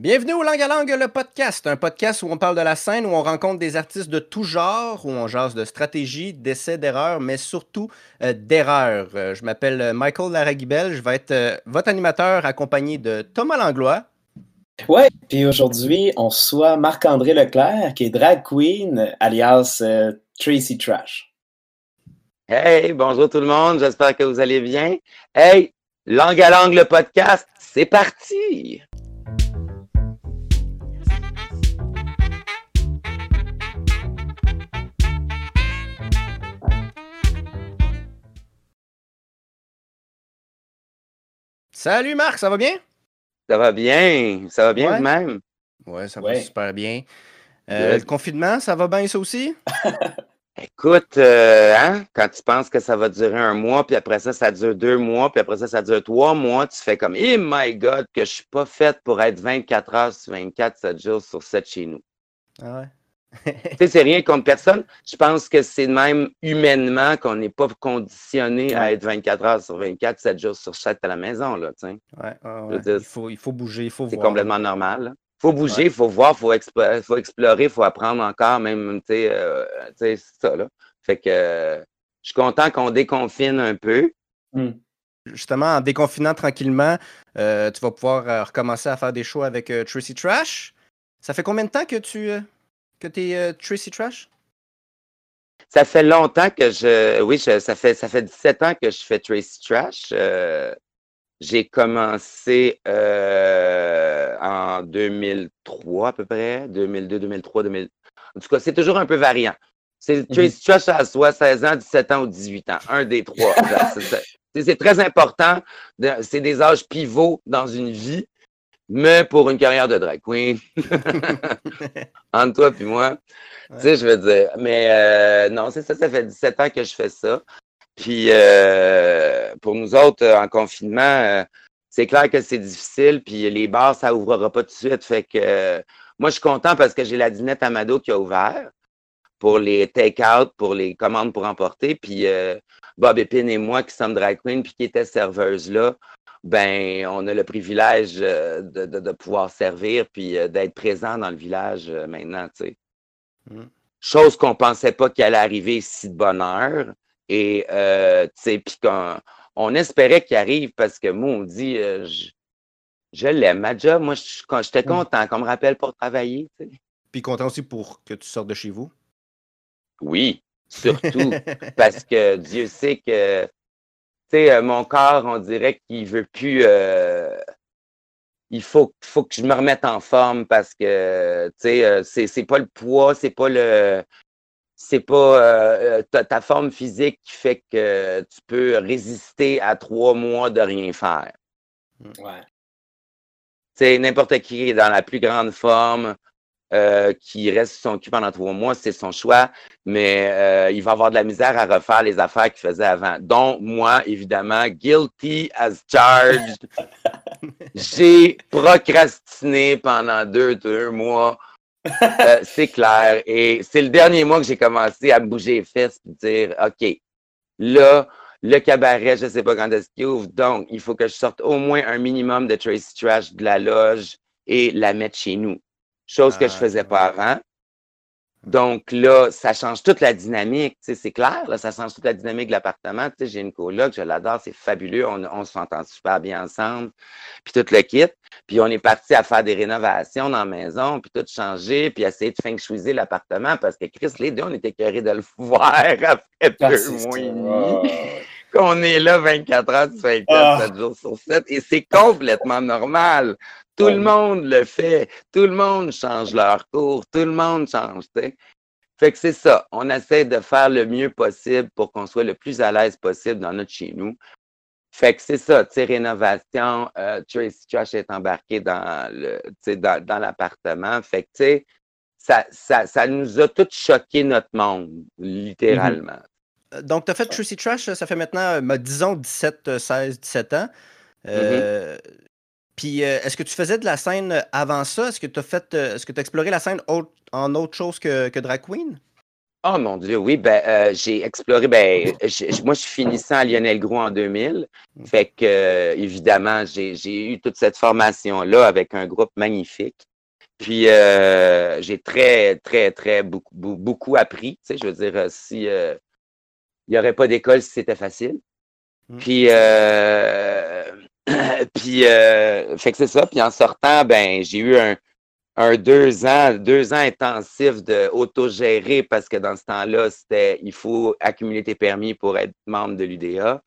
Bienvenue au Langue à Langue, le podcast, un podcast où on parle de la scène, où on rencontre des artistes de tout genre, où on jase de stratégie, d'essais, d'erreurs, mais surtout euh, d'erreurs. Euh, je m'appelle Michael Laragibel, je vais être euh, votre animateur accompagné de Thomas Langlois. Ouais, puis aujourd'hui, on reçoit Marc-André Leclerc, qui est drag queen, alias Tracy Trash. Hey, bonjour tout le monde, j'espère que vous allez bien. Hey, Langue à Langue, le podcast, c'est parti! Salut Marc, ça va bien? Ça va bien, ça va bien Ouais. vous-même? Ouais, ça va Ouais. super bien. Euh, le confinement, ça va bien ça aussi? Écoute, euh, hein, quand tu penses que ça va durer un mois, puis après ça, ça dure deux mois, puis après ça, ça dure trois mois, tu fais comme, eh my God, que je suis pas faite pour être 24 heures sur 24, 7 jours sur 7 chez nous. Ah ouais? Tu sais, c'est rien contre personne. Je pense que c'est même humainement qu'on n'est pas conditionné à être 24 heures sur 24, 7 jours sur 7 à la maison, là. Ouais, dire, Il, faut, il faut bouger, il faut C'est voir. complètement normal. là. Faut bouger, faut voir, faut, faut explorer, faut apprendre encore, même, tu sais, euh, tu sais, c'est ça, là. Fait que euh, je suis content qu'on déconfine un peu. Justement, en déconfinant tranquillement, euh, tu vas pouvoir euh, recommencer à faire des shows avec Tracy Trash. Ça fait combien de temps que tu que es euh, Tracy Trash? Ça fait longtemps que je. Oui, je- ça, fait, ça fait 17 ans que je fais Tracy Trash. Euh, j'ai commencé euh, en 2003 à peu près, 2002, 2003, 2000. En tout cas, c'est toujours un peu variant. C'est Tracy Trash à soit 16 ans, 17 ans ou 18 ans. Un des trois. C'est- très important. C'est des âges pivots dans une vie, mais pour une carrière de drag queen, entre toi et moi, tu sais, je veux dire. Mais euh, non, c'est ça, ça fait 17 ans que je fais ça. Puis euh, pour nous autres, euh, en confinement, euh, c'est clair que c'est difficile. Puis les bars, ça ouvrira pas tout de suite. Fait que moi, je suis content parce que j'ai la dinette Amado qui a ouvert pour les take-out, pour les commandes pour emporter. Puis Bob Epine et moi, qui sommes drag queen, puis qui étaient serveuses là, ben, on a le privilège euh, de, de- de pouvoir servir puis euh, d'être présent dans le village euh, maintenant, tu sais. Mm. Chose qu'on pensait pas qu'elle allait arriver si de bonne heure. Et, euh, tu sais, puis qu'on on espérait qu'il arrive parce que moi, on dit, euh, je, je l'aime, ma job. Moi, j'étais Mm. content qu'on me rappelle pour travailler, tu sais. Puis content aussi pour que tu sortes de chez vous? Oui, surtout. parce que Dieu sait que, sais, euh, mon corps, on dirait qu'il veut plus. euh, il faut, faut que je me remette en forme parce que, tu sais, euh, c'est, c'est pas le poids, c'est pas le. C'est pas ta, ta forme physique qui fait que tu peux résister à trois mois de rien faire. Ouais. Tu sais, n'importe qui est dans la plus grande forme, euh, qui reste sur son cul pendant trois mois, c'est son choix, mais euh, il va avoir de la misère à refaire les affaires qu'il faisait avant. Donc, moi, évidemment, guilty as charged. J'ai procrastiné pendant deux, deux mois. Euh, c'est clair. Et c'est le dernier mois que j'ai commencé à me bouger les fesses et dire OK, là, le cabaret, je ne sais pas quand est-ce qu'il ouvre. Donc, il faut que je sorte au moins un minimum de Tracy Trash de la loge et la mettre chez nous. Chose que je Ah, faisais pas avant. Donc là, ça change toute la dynamique, tu sais, c'est clair, là, ça change toute la dynamique de l'appartement. Tu sais, j'ai une coloc, je l'adore, c'est fabuleux, on, on s'entend super bien ensemble, puis tout le kit. Puis on est parti à faire des rénovations dans la maison, puis tout changer, puis essayer de feng shuiser l'appartement parce que Chris, les deux, on était curés de le voir après Ah, deux mois et demi. Qu'on est là 24 heures sur 24, Ah. 7 jours sur 7, et c'est complètement normal. Tout Ouais. le monde le fait. Tout le monde change leur cours. Tout le monde change. Fait que c'est ça. On essaie de faire le mieux possible pour qu'on soit le plus à l'aise possible dans notre chez nous. Fait que c'est ça, tu sais, rénovation, euh, Tracy Trash est embarqué dans le, dans, dans l'appartement. Fait que, tu sais, ça, ça, ça nous a tous choqué notre monde, littéralement. Euh, Donc, tu as fait Tracy Trash, ça fait maintenant, euh, disons, 17, euh, 16, 17 ans. Euh, Puis, euh, est-ce que tu faisais de la scène avant ça? Est-ce que tu as fait, euh, est-ce que tu exploré la scène autre- en autre chose que, que drag queen? Oh mon Dieu, oui, ben, euh, j'ai exploré, ben, moi je suis finissant à Lionel Gros en 2000. Fait que, euh, évidemment, j'ai eu toute cette formation-là avec un groupe magnifique. Puis, euh, j'ai très, très, très beaucoup, beaucoup appris. Tu sais, je veux dire, si il n'y aurait pas d'école si c'était facile. Mmh. Puis, puis fait que c'est ça. Puis en sortant, ben, j'ai eu un, un deux ans, deux ans intensifs de autogérer parce que dans ce temps-là, c'était il faut accumuler tes permis pour être membre de l'UDA.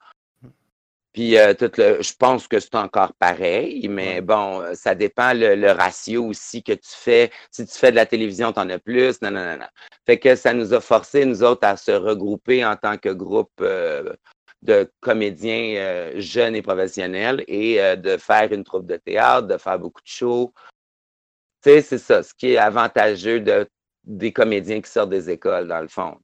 Puis euh, tout le, je pense que c'est encore pareil, mais bon, ça dépend le, ratio aussi que tu fais. Si tu fais de la télévision, tu en as plus. Non, non, non, non. Fait que ça nous a forcé, nous autres, à se regrouper en tant que groupe euh, de comédiens euh, jeunes et professionnels et de faire une troupe de théâtre, de faire beaucoup de shows, tu sais, c'est ça, ce qui est avantageux de, des comédiens qui sortent des écoles, dans le fond.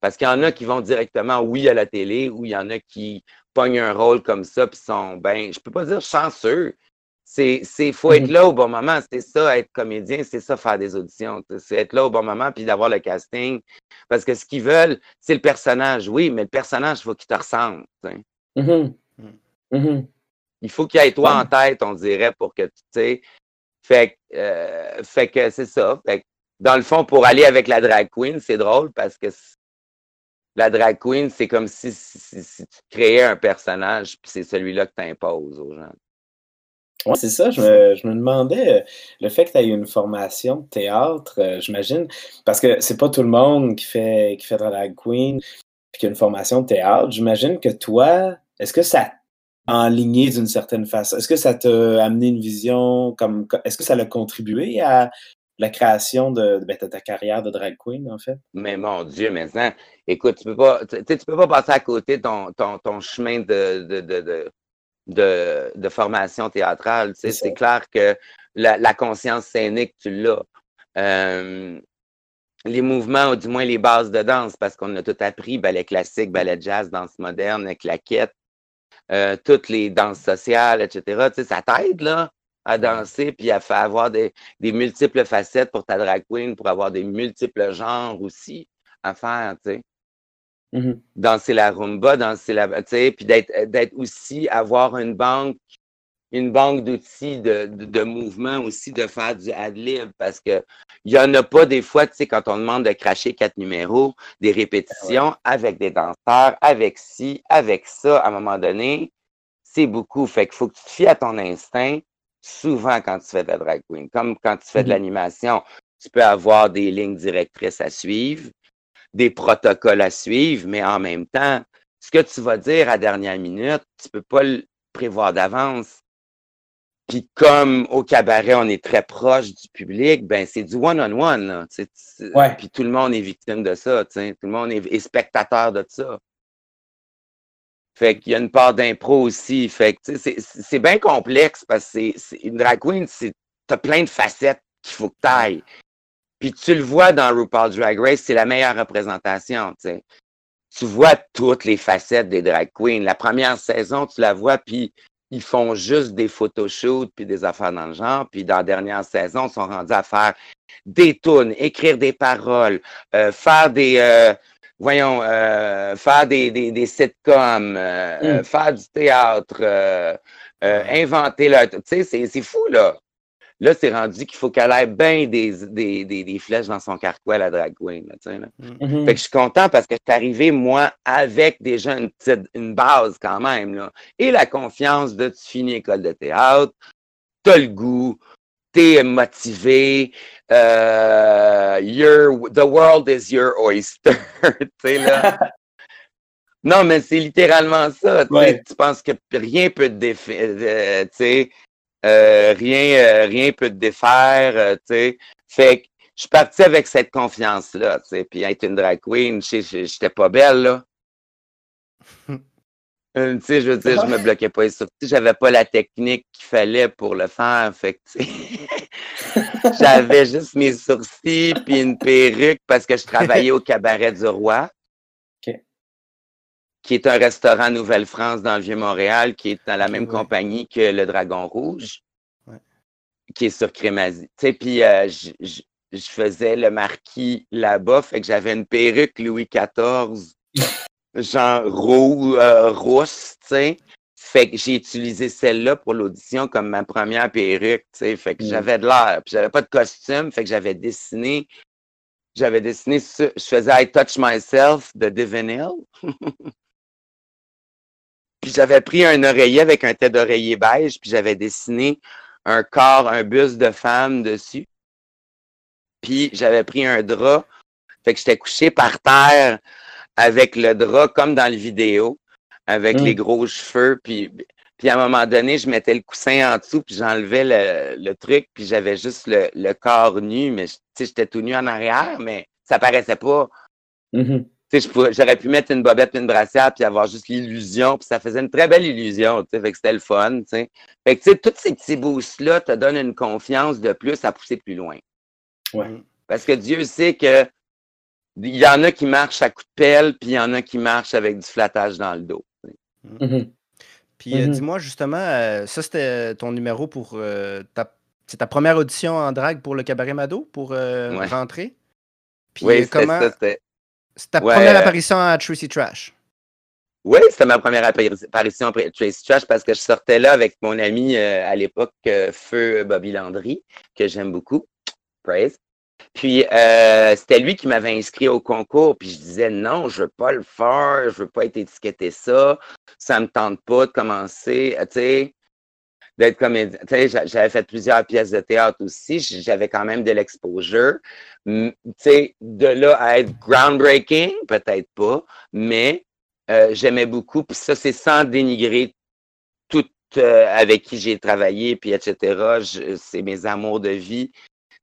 Parce qu'il y en a qui vont directement, oui, à la télé, ou il y en a qui pognent un rôle comme ça, puis sont, ben, je peux pas dire chanceux. C'est, c'est, faut être mm-hmm. là au bon moment. C'est ça, être comédien, c'est ça, faire des auditions. C'est être là au bon moment, puis d'avoir le casting. Parce que ce qu'ils veulent, c'est le personnage. Oui, mais le personnage, il faut qu'il te ressemble. Mm-hmm. Mm-hmm. Il faut qu'il y ait toi en tête, on dirait, pour que tu sais. Fait, euh, fait que c'est ça. Fait dans le fond, pour aller avec la drag queen, c'est drôle parce que la drag queen, c'est comme si, si, tu créais un personnage, puis c'est celui-là que tu imposes aux gens. Oui, c'est ça. Je me, je me, demandais, euh, le fait que tu aies une formation de théâtre, euh, j'imagine, parce que c'est pas tout le monde qui fait, qui fait drag queen, puis qui a une formation de théâtre. J'imagine que toi, est-ce que ça enligné d'une certaine façon? Est-ce que ça t'a amené une vision comme est-ce que ça a contribué à la création de, ben, ta carrière de drag queen, en fait? Mais mon Dieu, maintenant, écoute, tu peux pas, tu, peux pas passer à côté de ton, ton, ton chemin de, de, de, de, de formation théâtrale. C'est clair que la, la, conscience scénique, tu l'as. Euh, les mouvements, ou du moins les bases de danse, parce qu'on a tout appris, ballet classique, ballet jazz, danse moderne, claquette, euh, toutes les danses sociales, etc. Tu sais, ça t'aide là, à danser puis à faire avoir des, des, multiples facettes pour ta drag queen, pour avoir des multiples genres aussi à faire, tu sais. Mm-hmm. Danser la rumba, danser la. Tu sais, puis d'être aussi, avoir une banque une banque d'outils de, de, mouvement aussi, de faire du ad-lib, parce que il y en a pas des fois, tu sais, quand on demande de cracher quatre numéros, des répétitions avec des danseurs, avec ci, avec ça, à un moment donné, c'est beaucoup. Fait qu'il faut que tu te fies à ton instinct souvent quand tu fais de la drag queen. Comme quand tu fais de mm-hmm. l'animation, tu peux avoir des lignes directrices à suivre, des protocoles à suivre, mais en même temps, ce que tu vas dire à dernière minute, tu peux pas le prévoir d'avance. Puis comme au cabaret, on est très proche du public, ben c'est du one-on-one. Puis tout le monde est victime de ça. Tout le monde est, spectateur de ça. Fait qu'il y a une part d'impro aussi. Fait que c'est bien complexe parce que une drag queen, t'as plein de facettes qu'il faut que tu ailles. Puis tu le vois dans RuPaul Drag Race, c'est la meilleure représentation. Tu vois toutes les facettes des drag queens. La première saison, tu la vois, puis ils font juste des photoshoots puis des affaires dans le genre. Puis dans la dernière saison, ils sont rendus à faire des tunes, écrire des paroles, euh, faire des euh, voyons, euh, faire des, des, des sitcoms, mm. faire du théâtre, inventer leur. Tu sais, c'est fou, là. Là, c'est rendu qu'il faut qu'elle ait bien des, des, des, flèches dans son carquois, la drag queen. Là, là. Mm-hmm. Fait que je suis content parce que je suis arrivé, moi, avec déjà une, petite, une base quand même. Là. Et la confiance de tu finis école de théâtre, t'as le goût, t'es motivé, euh, the world is your oyster. là. non, mais c'est littéralement ça. Tu penses que rien peut te défaire. Euh, sais euh, rien, rien peut te défaire, tu sais. Fait que je suis parti avec cette confiance-là, tu sais. Puis être une drag queen, j'étais pas belle, là. tu sais, je veux dire, je me bloquais pas les sourcils. J'avais pas la technique qu'il fallait pour le faire. Fait que, j'avais juste mes sourcils puis une perruque parce que je travaillais au cabaret du roi. Qui est un restaurant Nouvelle-France dans le Vieux-Montréal, qui est dans la même compagnie que le Dragon Rouge, qui est sur Crémazie. Tu sais, puis euh, je faisais le marquis là-bas, fait que j'avais une perruque Louis XIV, genre euh, rousse, tu sais. Fait que j'ai utilisé celle-là pour l'audition comme ma première perruque, tu sais. Fait que Mm. j'avais de l'air. Puis j'avais pas de costume, fait que j'avais dessiné. J'avais dessiné, je faisais I Touch Myself de Devin Hill. puis j'avais pris un oreiller avec un tête d'oreiller beige, puis j'avais dessiné un corps, un buste de femme dessus. Puis j'avais pris un drap. Fait que j'étais couché par terre avec le drap comme dans le vidéo, avec Mm. les gros cheveux. Puis, puis à un moment donné, je mettais le coussin en dessous, puis j'enlevais le, le truc, puis j'avais juste le, le corps nu, mais tu sais, j'étais tout nu en arrière, mais ça paraissait pas. Mhm. Tu sais, je pourrais- j'aurais pu mettre une bobette puis une brassière puis avoir juste l'illusion, puis ça faisait une très belle illusion, fait que c'était le fun, tu sais. Fait que, tous ces petits boosts-là te donnent une confiance de plus à pousser plus loin. Ouais. Parce que Dieu sait que il y en a qui marchent à coups de pelle, puis il y en a qui marchent avec du flattage dans le dos. Mhm. Puis euh, Mhm. dis-moi justement, euh, ça c'était ton numéro pour euh, ta, c'est ta première audition en drague pour le cabaret Mado pour euh, Ouais. rentrer? Puis oui, comment ça, c'était. c'est ta Ouais, première apparition à Tracy Trash? Oui, c'était ma première appari- apparition après Trace Trash parce que je sortais là avec mon ami euh, à l'époque, euh, Feu Bobby Landry, que j'aime beaucoup. Praise. Puis euh, c'était lui qui m'avait inscrit au concours, puis je disais non, je veux pas le faire, je veux pas être étiqueté ça, ça me tente pas de commencer, euh, tu sais, d'être comédien. Tu sais, j'a- j'avais fait plusieurs pièces de théâtre aussi, j'avais quand même de l'exposure. Tu sais, de là à être groundbreaking, peut-être pas, mais euh, j'aimais beaucoup, puis ça, c'est sans dénigrer tout avec qui j'ai travaillé, puis etc. C'est mes amours de vie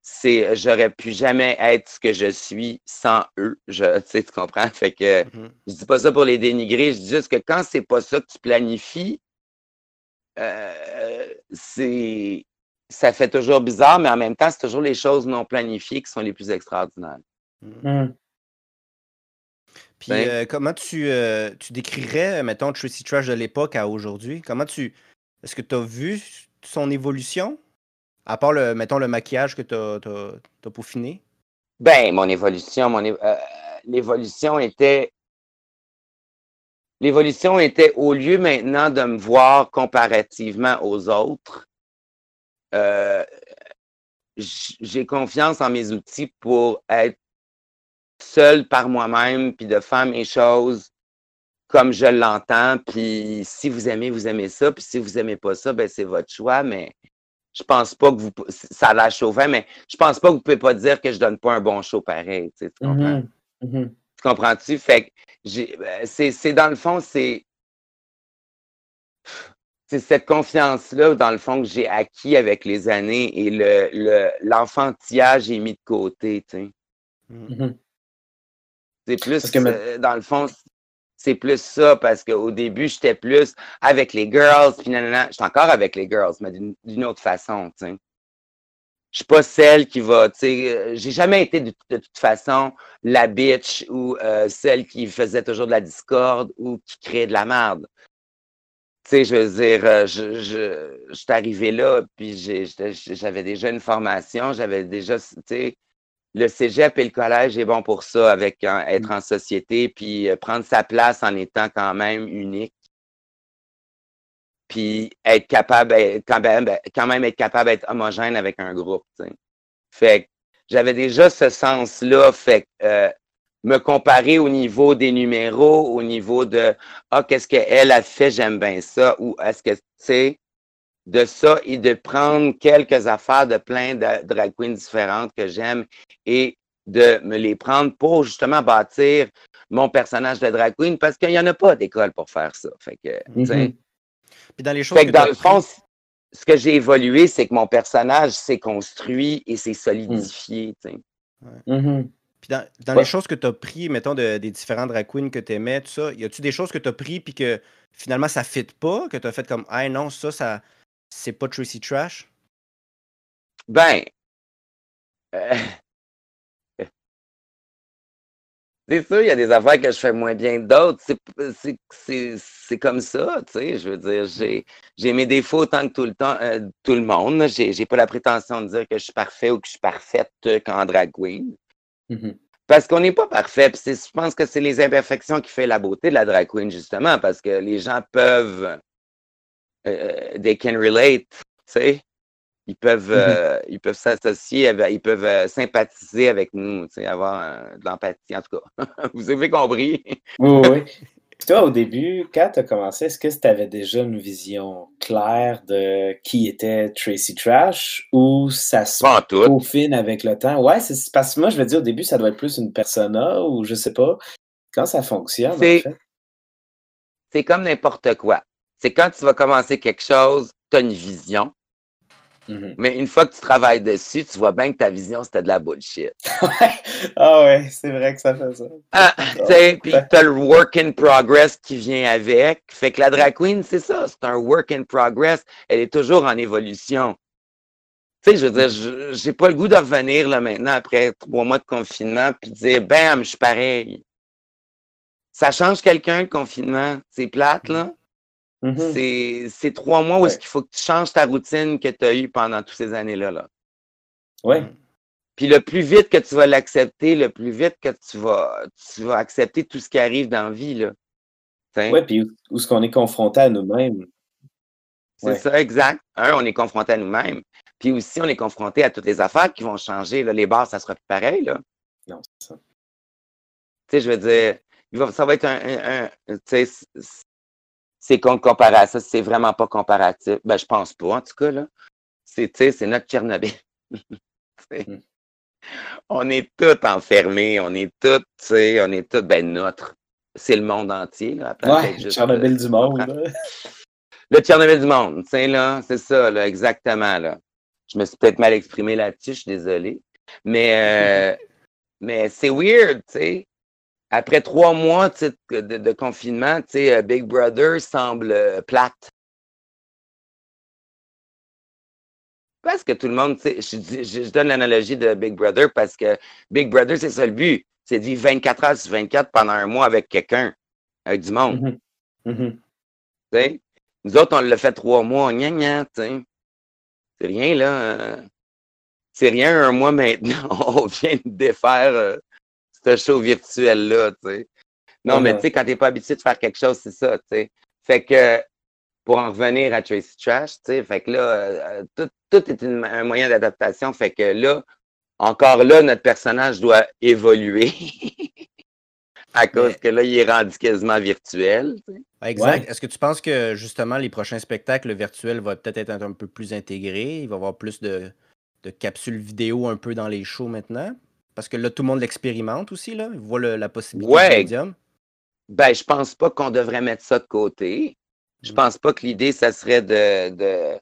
c'est j'aurais pu jamais être ce que je suis sans eux. Je, tu sais, tu comprends? Fait que Mhm. je dis pas ça pour les dénigrer, je dis juste que quand c'est pas ça que tu planifies, euh, c'est ça fait toujours bizarre, mais en même temps, c'est toujours les choses non planifiées qui sont les plus extraordinaires. Mhm. Puis Ben- euh, comment tu, euh, tu décrirais, mettons, Tracy Trash de l'époque à aujourd'hui? Comment tu. Est-ce que tu as vu son évolution? À part le, mettons, le maquillage que tu as, peaufiné? Ben, mon évolution, mon euh, l'évolution était l'évolution était au lieu maintenant de me voir comparativement aux autres, euh, j'ai confiance en mes outils pour être seul par moi-même, puis de faire mes choses comme je l'entends. Puis si vous aimez, vous aimez ça. Puis si vous aimez pas ça, ben c'est votre choix. Mais je pense pas que vous. Ça a l'air chauvin, mais je pense pas que vous pouvez pas dire que je donne pas un bon show pareil. Tu, sais, tu comprends? Mhm. Mhm. Tu comprends-tu? Fait que ben, c'est, dans le fond, c'est. C'est cette confiance-là, dans le fond, que j'ai acquis avec les années et le, le, l'enfantillage est mis de côté, tu sais. Mhm. C'est plus, que euh, dans le fond, c'est plus ça, parce qu'au début, j'étais plus avec les girls, puis nanana. J'étais encore avec les girls, mais d'une, autre façon, tu sais. Je suis pas celle qui va, euh, j'ai jamais été de, toute façon la bitch ou euh, celle qui faisait toujours de la discorde ou qui créait de la merde. Tu sais, je veux dire, euh, je, je, suis arrivé là, puis j'avais déjà une formation, j'avais déjà, le cégep et le collège est bon pour ça, avec être en société, puis euh, prendre sa place en étant quand même unique. Puis être capable, être- quand même, quand même être capable d'être homogène avec un groupe. Fait que j'avais déjà ce sens-là. Fait que euh, me comparer au niveau des numéros, au niveau de Ah, qu'est-ce qu'elle a fait, j'aime bien ça, ou est-ce que tu sais, de ça et de prendre quelques affaires de plein de drag queens différentes que j'aime et de me les prendre pour justement bâtir mon personnage de drag queen parce qu'il n'y en a pas d'école pour faire ça. Fait que. Mhm. Puis dans les choses Fait que que dans le fond, ce que j'ai évolué, c'est que mon personnage s'est construit et s'est solidifié. sais. Mhm. Puis dans, dans Ouais. les choses que tu as pris, mettons, de- des différents drag queens que tu aimais, tout ça, y a-tu des choses que tu as pris puis que finalement ça fit pas, que tu as fait comme, ah non, ça, ça c'est pas Tracy Trash? Ben, euh, C'est sûr, il y a des affaires que je fais moins bien que d'autres. C'est comme ça, tu sais. Je veux dire, j'ai mes défauts autant que tout le temps, euh, tout le monde. J'ai pas la prétention de dire que je suis parfait ou que je suis parfaite qu'en drag queen. Mm-hmm. Parce qu'on n'est pas parfait. je pense que c'est les imperfections qui font la beauté de la drag queen, justement, parce que les gens peuvent. Euh, they can relate, tu sais. Ils peuvent, mm-hmm. euh, ils peuvent s'associer, ils peuvent euh, sympathiser avec nous, avoir euh, de l'empathie, en tout cas. Vous avez compris? oui, oui. toi, au début, quand tu as commencé, est-ce que tu avais déjà une vision claire de qui était Tracy Trash ou ça se peaufine avec le temps? Ouais, c'est parce que moi, je veux dire, au début, ça doit être plus une persona ou je sais pas. Quand ça fonctionne, en fait? C'est comme n'importe quoi. C'est quand tu vas commencer quelque chose, tu as une vision Mm-hmm. Mais une fois que tu travailles dessus, tu vois bien que ta vision, c'était de la bullshit. ah ouais, c'est vrai que ça fait ça. Ah, puis tu as le work in progress qui vient avec. Fait que la drag queen, c'est ça, c'est un work in progress. Elle est toujours en évolution. Tu sais, je veux dire, j'ai pas le goût de revenir là maintenant après trois mois de confinement puis dire, bam, je suis pareil. Ça change quelqu'un le confinement. C'est plate, là. Mm-hmm. C'est trois mois où est-ce qu'il faut que tu changes ta routine que tu as eue pendant toutes ces années-là. Là. Ouais. Mm. Puis le plus vite que tu vas l'accepter, le plus vite que tu vas, tu vas accepter tout ce qui arrive dans la vie. Là. Oui, puis où, est-ce qu'on est confronté à nous-mêmes? C'est ça, exact. Un, on est confronté à nous-mêmes. Puis aussi, on est confronté à toutes les affaires qui vont changer. Là. Les bars, ça sera plus pareil. Là. Non, c'est ça. Tu sais, je veux dire, ça va être un, un c'est qu'on compare à ça, c'est vraiment pas comparatif. Ben, je pense pas, en tout cas, là. C'est, c'est notre Tchernobyl. Hmm. on est tous enfermés, on est tous, tu sais, on est tous, ben, notre. C'est le monde entier, là. Ouais, Tchernobyl du monde. Le Tchernobyl du monde, tu sais, là, c'est ça, là, exactement, là. Je me suis peut-être mal exprimé là-dessus, je suis désolé. Mais, euh, mais c'est weird, tu sais après trois mois de, de, confinement, euh, Big Brother semble euh, plate. Parce que tout le monde, je, je, donne l'analogie de Big Brother parce que Big Brother, c'est ça le but. C'est de vivre 24 heures sur 24 pendant un mois avec quelqu'un, avec du monde. Mm-hmm. Mm-hmm. Nous autres, on l'a fait trois mois, gna gna, C'est rien, là. C'est rien un mois maintenant. on vient de défaire euh, ce show virtuel-là, tu sais. Non, mais tu sais, quand t'es pas habitué de faire quelque chose, c'est ça, tu sais. Fait que, pour en revenir à Tracy Trash, tu sais, fait que là, euh, tout, tout, est un moyen d'adaptation. Fait que là, encore là, notre personnage doit évoluer. à cause que là, il est rendu quasiment virtuel. Exact. Est-ce que tu penses que justement les prochains spectacles, le virtuel va peut-être être un peu plus intégré? Il va y avoir plus de, de capsules vidéo un peu dans les shows maintenant? Parce que là, tout le monde l'expérimente aussi, là. Il voit la possibilité ouais. médium. Ben, je pense pas qu'on devrait mettre ça de côté. Je mm. pense pas que l'idée, ça serait de, de,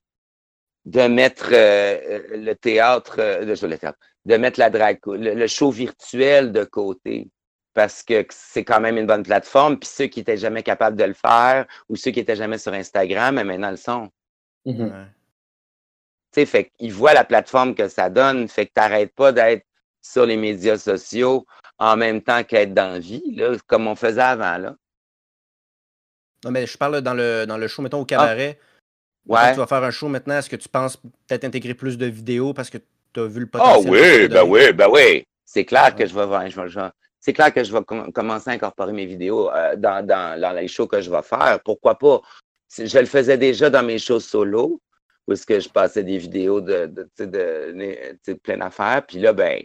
de mettre euh, le théâtre, euh, le, théâtre, de mettre la drag, le, show virtuel de côté. Parce que c'est quand même une bonne plateforme. Puis ceux qui n'étaient jamais capables de le faire ou ceux qui n'étaient jamais sur Instagram, maintenant le sont. Mm-hmm. Tu sais, fait qu'ils voient la plateforme que ça donne. Fait que tu n'arrêtes pas d'être sur les médias sociaux en même temps qu'être dans la vie, là, comme on faisait avant. Là. Non, mais je parle dans le, dans le show, mettons, au cabaret. Ouais. tu vas faire un show maintenant, est-ce que tu penses peut-être intégrer plus de vidéos parce que tu as vu le potentiel? Ah oui, ben oui, ben oui. C'est clair que je vais, je c'est clair que je vais commencer à incorporer mes vidéos euh, dans, dans, les shows que je vais faire. Pourquoi pas? Je le faisais déjà dans mes shows solo, où est-ce que je passais des vidéos de, de, de, de plein d'affaires. Puis là, ben,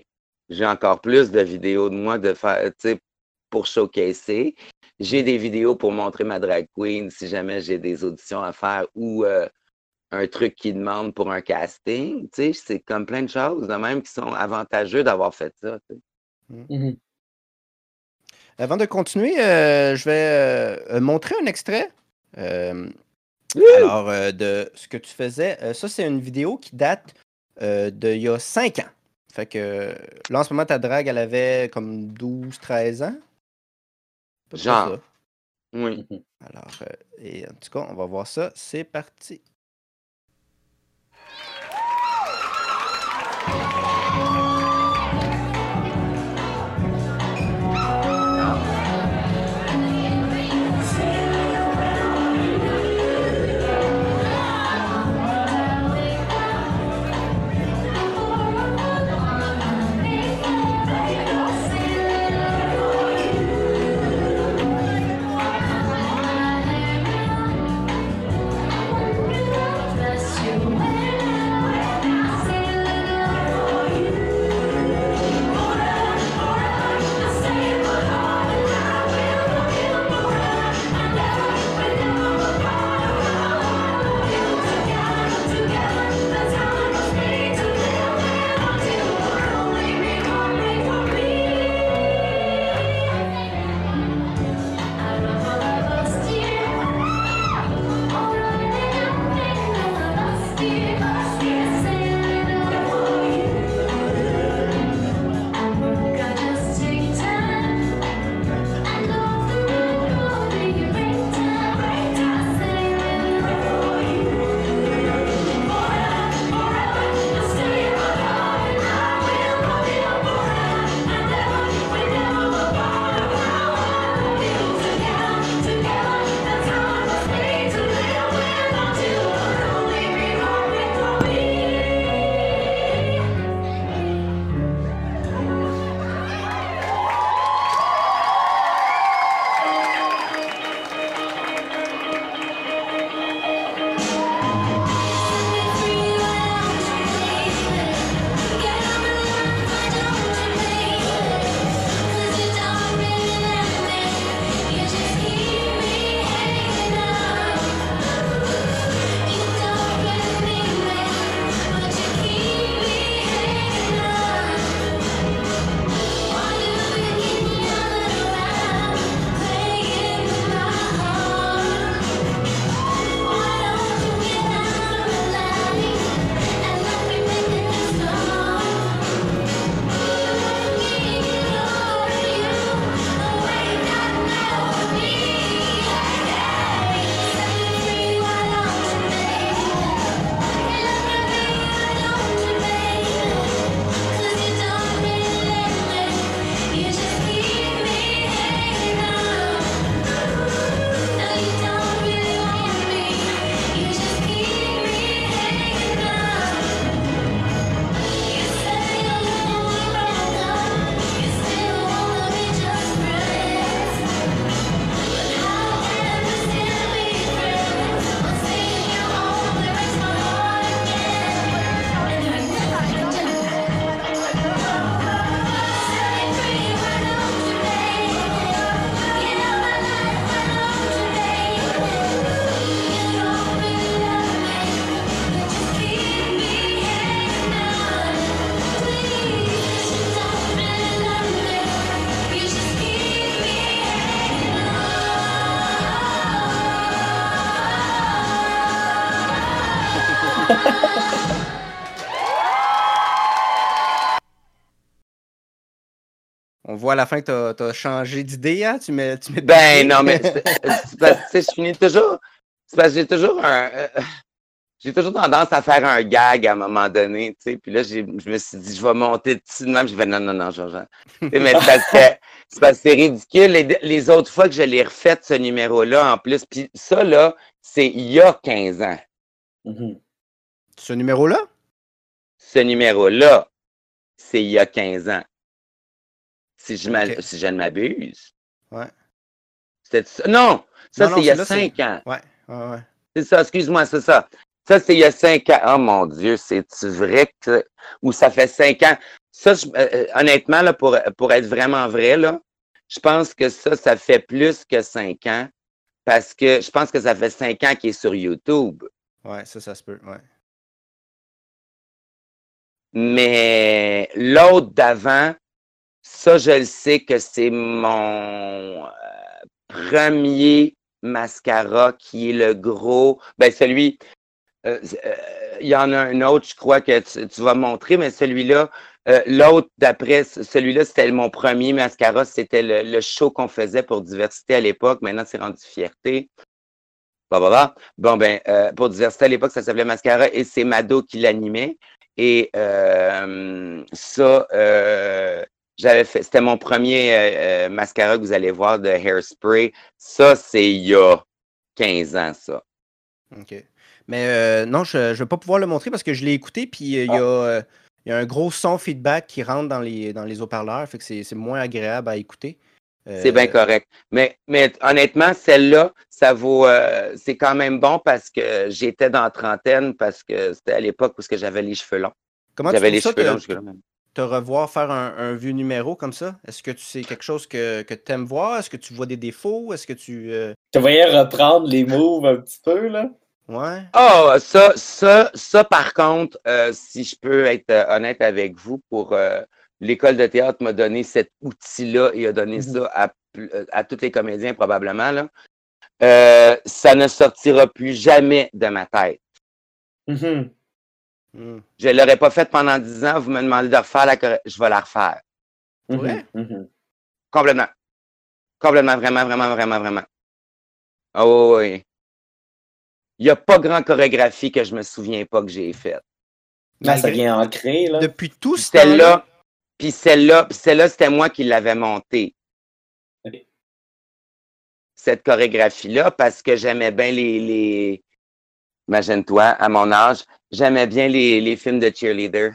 j'ai encore plus de vidéos de moi de faire, pour showcaser. J'ai des vidéos pour montrer ma drag queen si jamais j'ai des auditions à faire ou euh, un truc qui demande pour un casting. C'est comme plein de choses de même qui sont avantageux d'avoir fait ça. Mmh. Mmh Avant de continuer, euh, je vais euh, montrer un extrait. Alors, de ce que tu faisais. ça, c'est une vidéo qui date d'il y a cinq ans. Fait que là, en ce moment, ta drague, elle avait comme 12, 13 ans? Genre. Oui. Alors, euh, et en tout cas, on va voir ça. C'est parti. À la fin que tu as, changé d'idée, hein? Tu mets, tu mets ben non, mais je finis toujours. C'est parce que j'ai toujours un. Euh, j'ai toujours tendance à faire un gag à un moment donné, tu sais. Puis là, je me suis dit, je vais monter dessus de même. Je vais non, non, non, Jean-Jean. mais c'est parce que c'est ridicule. Les, les, autres fois que je l'ai refait, ce numéro-là, en plus, puis ça, là, c'est il y a 15 ans. Mm-hmm. Ce numéro-là? Ce numéro-là, c'est il y a 15 ans. Si je, si je ne m'abuse. Ouais. Ça? Non, ça, c'est il y a 5 ans. Ouais, ouais, ouais. C'est ça, excuse-moi, c'est ça. Ça, c'est il y a cinq ans. Oh mon Dieu, c'est-tu vrai que. Ou ça fait cinq ans? Ça, euh, euh, honnêtement, là, pour, pour être vraiment vrai, là, je pense que ça, ça fait plus que cinq ans. Parce que je pense que ça fait cinq ans qu'il est sur YouTube. Ouais, ça, ça se peut, ouais. Mais l'autre d'avant, ça, je le sais que c'est mon euh, premier mascara qui est le gros. Ben, celui, euh, euh, il y en a un autre, je crois que tu, vas montrer, mais celui-là, l'autre d'après, celui-là, c'était mon premier mascara. C'était le, show qu'on faisait pour Diversité à l'époque. Maintenant, c'est rendu Fierté. Bah. Bon, ben, pour Diversité à l'époque, ça s'appelait Mascara et c'est Mado qui l'animait. Et ça, j'avais fait, c'était mon premier mascara que vous allez voir de Hairspray. Ça, c'est il y a 15 ans, ça. OK. Mais euh, non, je ne vais pas pouvoir le montrer parce que je l'ai écouté, puis euh, euh, il y, a un gros son feedback qui rentre dans les, dans les haut-parleurs, fait que c'est moins agréable à écouter. C'est bien correct. Mais, mais honnêtement, celle-là, ça vaut. c'est quand même bon parce que j'étais dans la trentaine, parce que c'était à l'époque où j'avais les cheveux longs. Comment tu les cheveux longs te revoir faire un, vieux numéro comme ça? Est-ce que tu sais quelque chose que, que tu aimes voir? Est-ce que tu vois des défauts? Est-ce que tu. Tu voyais reprendre les moves un petit peu, là? Ouais. Ah, ça, ça, ça, par contre, euh, si je peux être euh, honnête avec vous, pour euh, l'école de théâtre m'a donné cet outil-là et a donné mhm. ça à, à, tous les comédiens probablement. Là. ça ne sortira plus jamais de ma tête. Mhm. Je ne l'aurais pas fait pendant dix ans. Vous me demandez de refaire la je vais la refaire. Ouais. Mhm. Complètement. Complètement, vraiment, vraiment, vraiment, vraiment. Oh oui il n'y a pas grand chorégraphie que je me souviens pas que j'ai faite. Mais ça vient ancré, là. Depuis tout ce Celle-là, puis celle-là, celle-là, c'était moi qui l'avais montée. Cette chorégraphie-là, parce que j'aimais bien les, les... Imagine-toi, à mon âge, j'aimais bien les, les, films de cheerleader.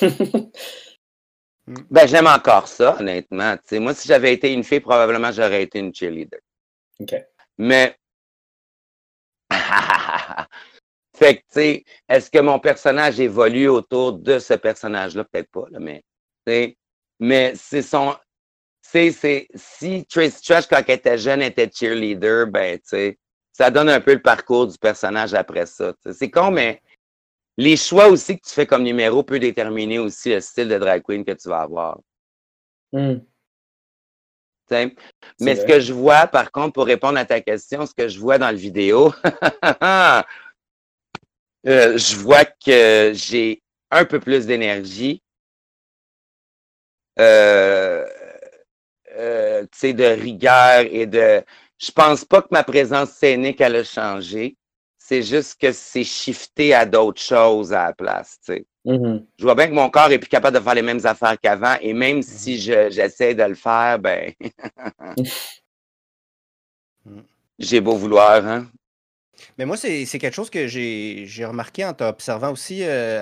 ben, j'aime encore ça, honnêtement. moi, si j'avais été une fille, probablement j'aurais été une cheerleader. Mais fait que, tu sais, est-ce que mon personnage évolue autour de ce personnage-là? Peut-être pas, là, mais, mais c'est son. C'est, si Tracy Trash, quand elle était jeune, était cheerleader, ben, tu sais, ça donne un peu le parcours du personnage après ça. C'est con, mais les choix aussi que tu fais comme numéro peut déterminer aussi le style de drag queen que tu vas avoir. Hmm. Mais ce que je vois, par contre, pour répondre à ta question, ce que je vois dans le vidéo, euh, je vois que j'ai un peu plus d'énergie, euh, euh, de rigueur et de. Je pense pas que ma présence scénique elle a changé. C'est juste que c'est shifté à d'autres choses à la place. Tu sais. Mm-hmm. Je vois bien que mon corps est plus capable de faire les mêmes affaires qu'avant, et même mm-hmm. si j'essaie de le faire, ben. j'ai beau vouloir, hein. Mais moi, c'est quelque chose que j'ai remarqué en t'observant aussi euh,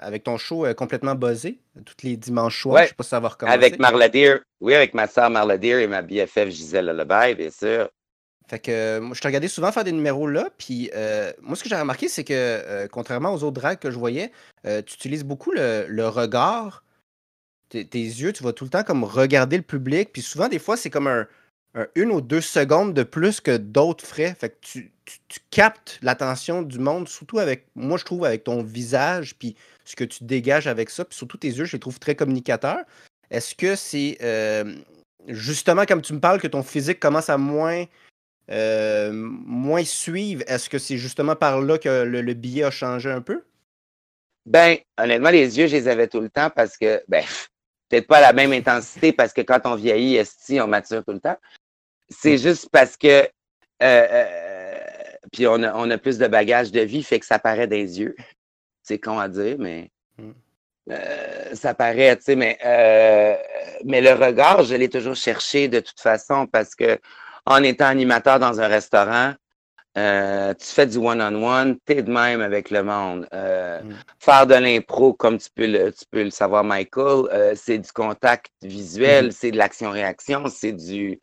avec ton show euh, complètement buzzé, toutes les dimanches soirs. Je Je sais pas si ça va recommencer. Avec Marla Oui, avec ma soeur Marla et ma BFF Gisèle Lullaby, bien sûr. Fait que moi, je te regardais souvent faire des numéros là, puis euh, moi, ce que j'ai remarqué, c'est que euh, contrairement aux autres drags que je voyais, euh, tu utilises beaucoup le, regard. tes yeux, tu vas tout le temps comme regarder le public, puis souvent, des fois, c'est comme un, une ou deux secondes de plus que d'autres frais. Fait que tu, captes l'attention du monde, surtout avec, moi, je trouve, avec ton visage, puis ce que tu dégages avec ça, puis surtout tes yeux, je les trouve très communicateurs. Est-ce que c'est justement, comme tu me parles, que ton physique commence à moins euh, moins suivre, est-ce que c'est justement par là que le, billet a changé un peu? Ben, honnêtement, les yeux, je les avais tout le temps parce que, ben, peut-être pas à la même intensité parce que quand on vieillit, esti, on mature tout le temps. C'est juste parce que euh, euh, puis on a, on a plus de bagages de vie, fait que ça paraît des yeux. C'est con à dire, mais Mm. euh, ça paraît, tu sais, mais, euh, mais le regard, je l'ai toujours cherché de toute façon parce que en étant animateur dans un restaurant, euh, tu fais du one-on-one, tu es de même avec le monde. Mm. Faire de l'impro, comme tu peux le, tu peux le savoir, Michael, c'est du contact visuel, c'est de l'action-réaction, c'est du.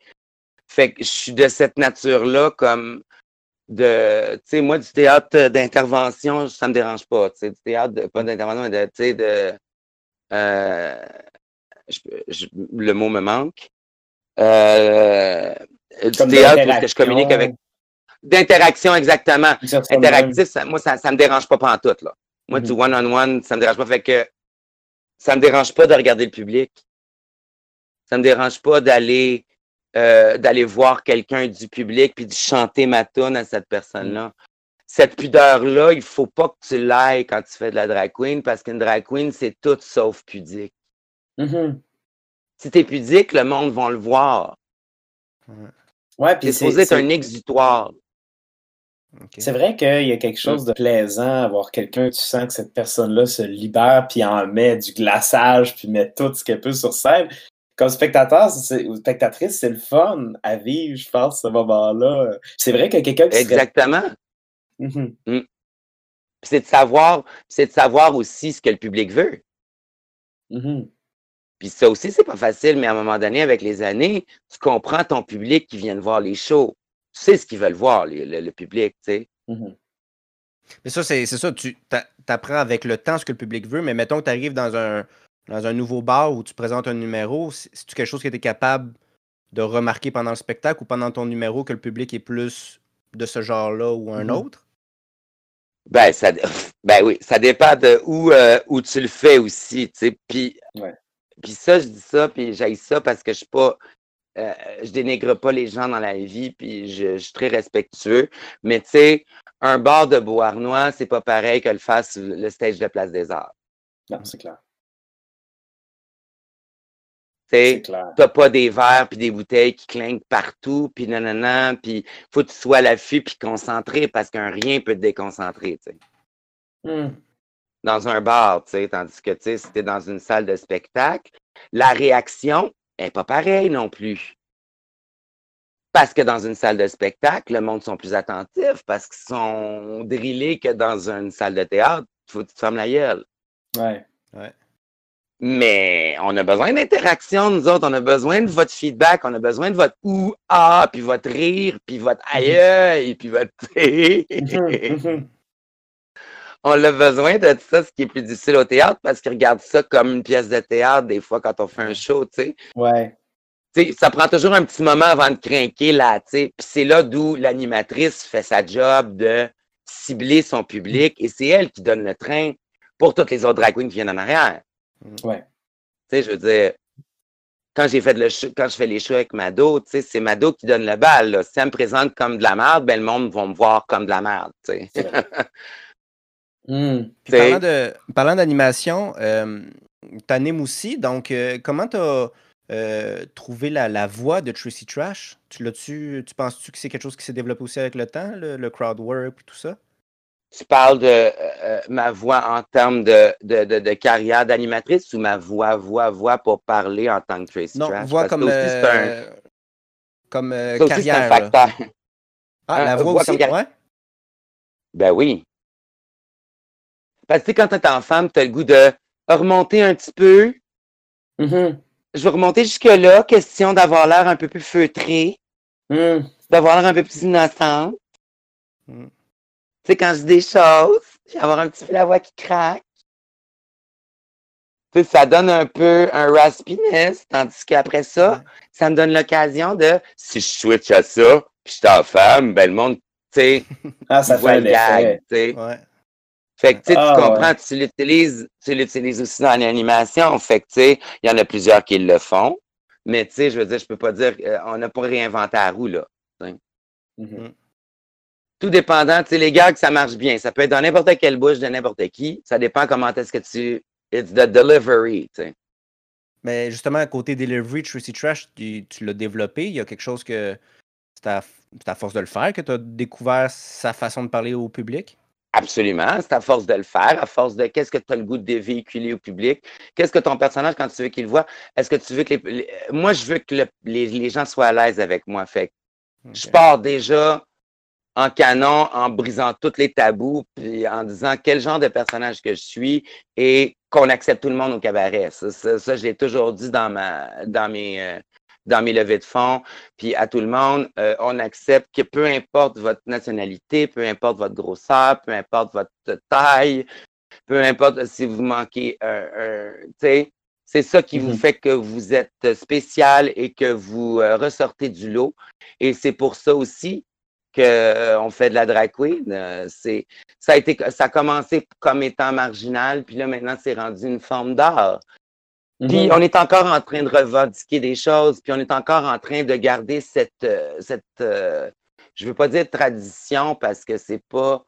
Fait que je suis de cette nature-là, comme de. Tu sais, moi, du théâtre d'intervention, ça me dérange pas. Tu sais, du théâtre, de, pas d'intervention, mais de. Tu sais, de. euh, je- je- le mot me manque. Euh, du théâtre parce que je communique avec. D'interaction, exactement. Interactif, ça- moi, ça, ça me dérange pas pantoute, là. Moi, Mhm. du one-on-one, ça me dérange pas. Fait que ça me dérange pas de regarder le public. Ça me dérange pas d'aller euh, d'aller voir quelqu'un du public puis de chanter ma tune à cette personne-là. Cette pudeur-là, il faut pas que tu l'ailles quand tu fais de la drag queen parce qu'une drag queen, c'est tout sauf pudique. Mhm. Si t'es pudique, le monde va le voir. Ouais, C'est puis c'est supposé être un exutoire. C'est vrai qu'il y a quelque chose de plaisant à voir quelqu'un, tu sens que cette personne-là se libère, puis en met du glaçage, puis met tout ce qu'elle peut sur scène. Comme spectateur ou spectatrice, c'est le fun à vivre, je pense, ce moment-là. C'est vrai que quelqu'un qui serait... Exactement. Mhm. Puis c'est de savoir, c'est de savoir aussi ce que le public veut. Mhm. Puis ça aussi, c'est pas facile, mais à un moment donné, avec les années, tu comprends ton public qui vient de voir les shows. Tu sais ce qu'ils veulent voir, le, le public, tu sais. Mhm. Mais ça, c'est c'est ça. Tu apprends avec le temps ce que le public veut, mais mettons que tu arrives dans un, dans un nouveau bar où tu présentes un numéro, c'est c'est quelque chose que tu es capable de remarquer pendant le spectacle ou pendant ton numéro que le public est plus de ce genre-là ou un Mhm. autre? Ben, ça, ben oui, ça dépend de où, euh, où tu le fais aussi, tu sais. Puis, Ouais. puis ça, je dis ça, puis j'aille ça parce que je suis pas, euh, je dénigre pas les gens dans la vie, puis je, je suis très respectueux. Mais tu sais, un bar de Beauharnois, c'est pas pareil que le fasse le stage de Place des Arts. Non, c'est clair. Tu t'as pas des verres puis des bouteilles qui clinquent partout, puis nanana, puis faut que tu sois à l'affût puis concentré parce qu'un rien peut te déconcentrer, tu sais. Mhm. Dans un bar, tu sais, tandis que, tu sais, si t'es dans une salle de spectacle, la réaction est pas pareille non plus. Parce que dans une salle de spectacle, le monde sont plus attentifs parce qu'ils sont drillés que dans une salle de théâtre. Faut que tu te fermes la gueule. Ouais. Mais on a besoin d'interaction, nous autres. On a besoin de votre feedback. On a besoin de votre ou ah, puis votre rire, puis votre aïe, puis votre Mhm. Mhm. On a besoin de ça, ce qui est plus difficile au théâtre, parce qu'ils regardent ça comme une pièce de théâtre, des fois, quand on fait un show, tu sais. Ouais. Tu sais, ça prend toujours un petit moment avant de craquer là, tu sais. Puis c'est là d'où l'animatrice fait sa job de cibler son public et c'est elle qui donne le train pour toutes les autres drag queens qui viennent en arrière. Ouais. Tu sais, je veux dire, quand j'ai fait le quand je fais les shows avec Mado, tu sais, c'est Mado qui donne le bal. Là. Si elle me présente comme de la merde, ben le monde va me voir comme de la merde, tu sais. Mhm. T'sais- parlant de parlant d'animation, euh, t'animes aussi, donc euh, comment t'as euh, trouvé la, la voix de Tracy Trash? Tu l'as-tu, tu penses-tu que c'est quelque chose qui s'est développé aussi avec le temps, le, le crowd work et tout ça? Tu parles de euh, euh, ma voix en termes de, de, de, de carrière d'animatrice ou ma voix, voix, voix pour parler en tant que Tracy Non, Trash? voix Parce comme, aussi, un- euh, comme euh, c'est un carrière. là. facteur. Ah, Euh, la voix voix aussi, comme carrière. ouais? Ben oui. Parce que tu sais, quand t'es enfant, t'as le goût de remonter un petit peu. Mhm. Je vais remonter jusque-là, question d'avoir l'air un peu plus feutré, Mhm. d'avoir l'air un peu plus innocent. Mm. Tu sais, quand je dis des choses, j'ai avoir un petit peu la voix qui craque. Tu sais, ça donne un peu un raspiness, tandis qu'après ça, ça me donne l'occasion de, si je switch à ça, puis je suis en femme, ben le monde, tu sais, Ah, ça voit fait le gag, tu sais. Ouais. Fait que, tu sais, Ah, tu comprends, tu l'utilises, tu l'utilises aussi dans l'animation. Fait que, tu sais, il y en a plusieurs qui le font. Mais, tu sais, je veux dire, je peux pas dire, euh, on n'a pas réinventé la roue, là. Mhm. Tout dépendant, tu sais, les gags, ça marche bien. Ça peut être dans n'importe quelle bouche de n'importe qui. Ça dépend comment est-ce que tu, it's the delivery, tu sais. Mais justement, à côté delivery, Tracy Trash, tu, l'as développé. Il y a quelque chose que c'est à, force de le faire que tu as découvert sa façon de parler au public? Absolument, c'est à force de le faire, à force de qu'est-ce que tu as le goût de véhiculer au public, qu'est-ce que ton personnage, quand tu veux qu'il voit, est-ce que tu veux que les, moi, je veux que les, gens soient à l'aise avec moi. Fait je pars déjà en canon, en brisant tous les tabous, puis en disant quel genre de personnage que je suis et qu'on accepte tout le monde au cabaret. Ça, ça, je l'ai toujours dit dans, ma, dans, mes, euh, dans mes levées de fonds, puis à tout le monde, euh, on accepte que peu importe votre nationalité, peu importe votre grosseur, peu importe votre taille, peu importe si vous manquez un, tu sais, c'est ça qui vous mm-hmm. fait que vous êtes spécial et que vous euh, ressortez du lot. Et c'est pour ça aussi qu'on euh, fait de la drag queen. Euh, c'est, ça, a été, ça a commencé comme étant marginal, puis là, maintenant, c'est rendu une forme d'art. Puis mm-hmm. on est encore en train de revendiquer des choses, puis on est encore en train de garder cette, euh, cette je veux pas dire tradition parce que c'est pas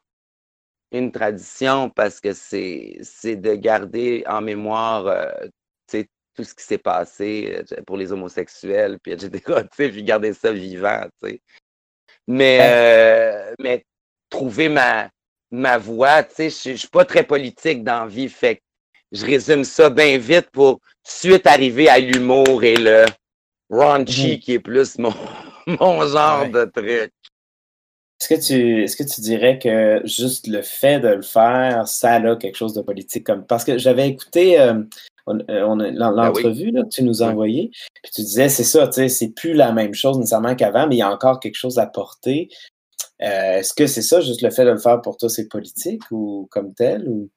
une tradition, parce que c'est, c'est de garder en mémoire tout ce qui s'est passé pour les homosexuels, puis etc., puis garder ça vivant, tu sais. Mais, euh, mais trouver ma, ma voix, tu sais, je suis pas très politique dans la vie, fait que je résume ça bien vite pour suite arriver à l'humour et le raunchy mmh. qui est plus mon, mon genre de truc. Est-ce que, tu, est-ce que tu dirais que juste le fait de le faire, ça a quelque chose de politique? Comme, parce que j'avais écouté euh, on, euh, ben l'entrevue que tu nous as envoyée, puis tu disais, c'est ça, tu sais, c'est plus la même chose nécessairement qu'avant, mais il y a encore quelque chose à porter. Euh, est-ce que c'est ça, juste le fait de le faire pour toi, c'est politique ou comme tel? Ou...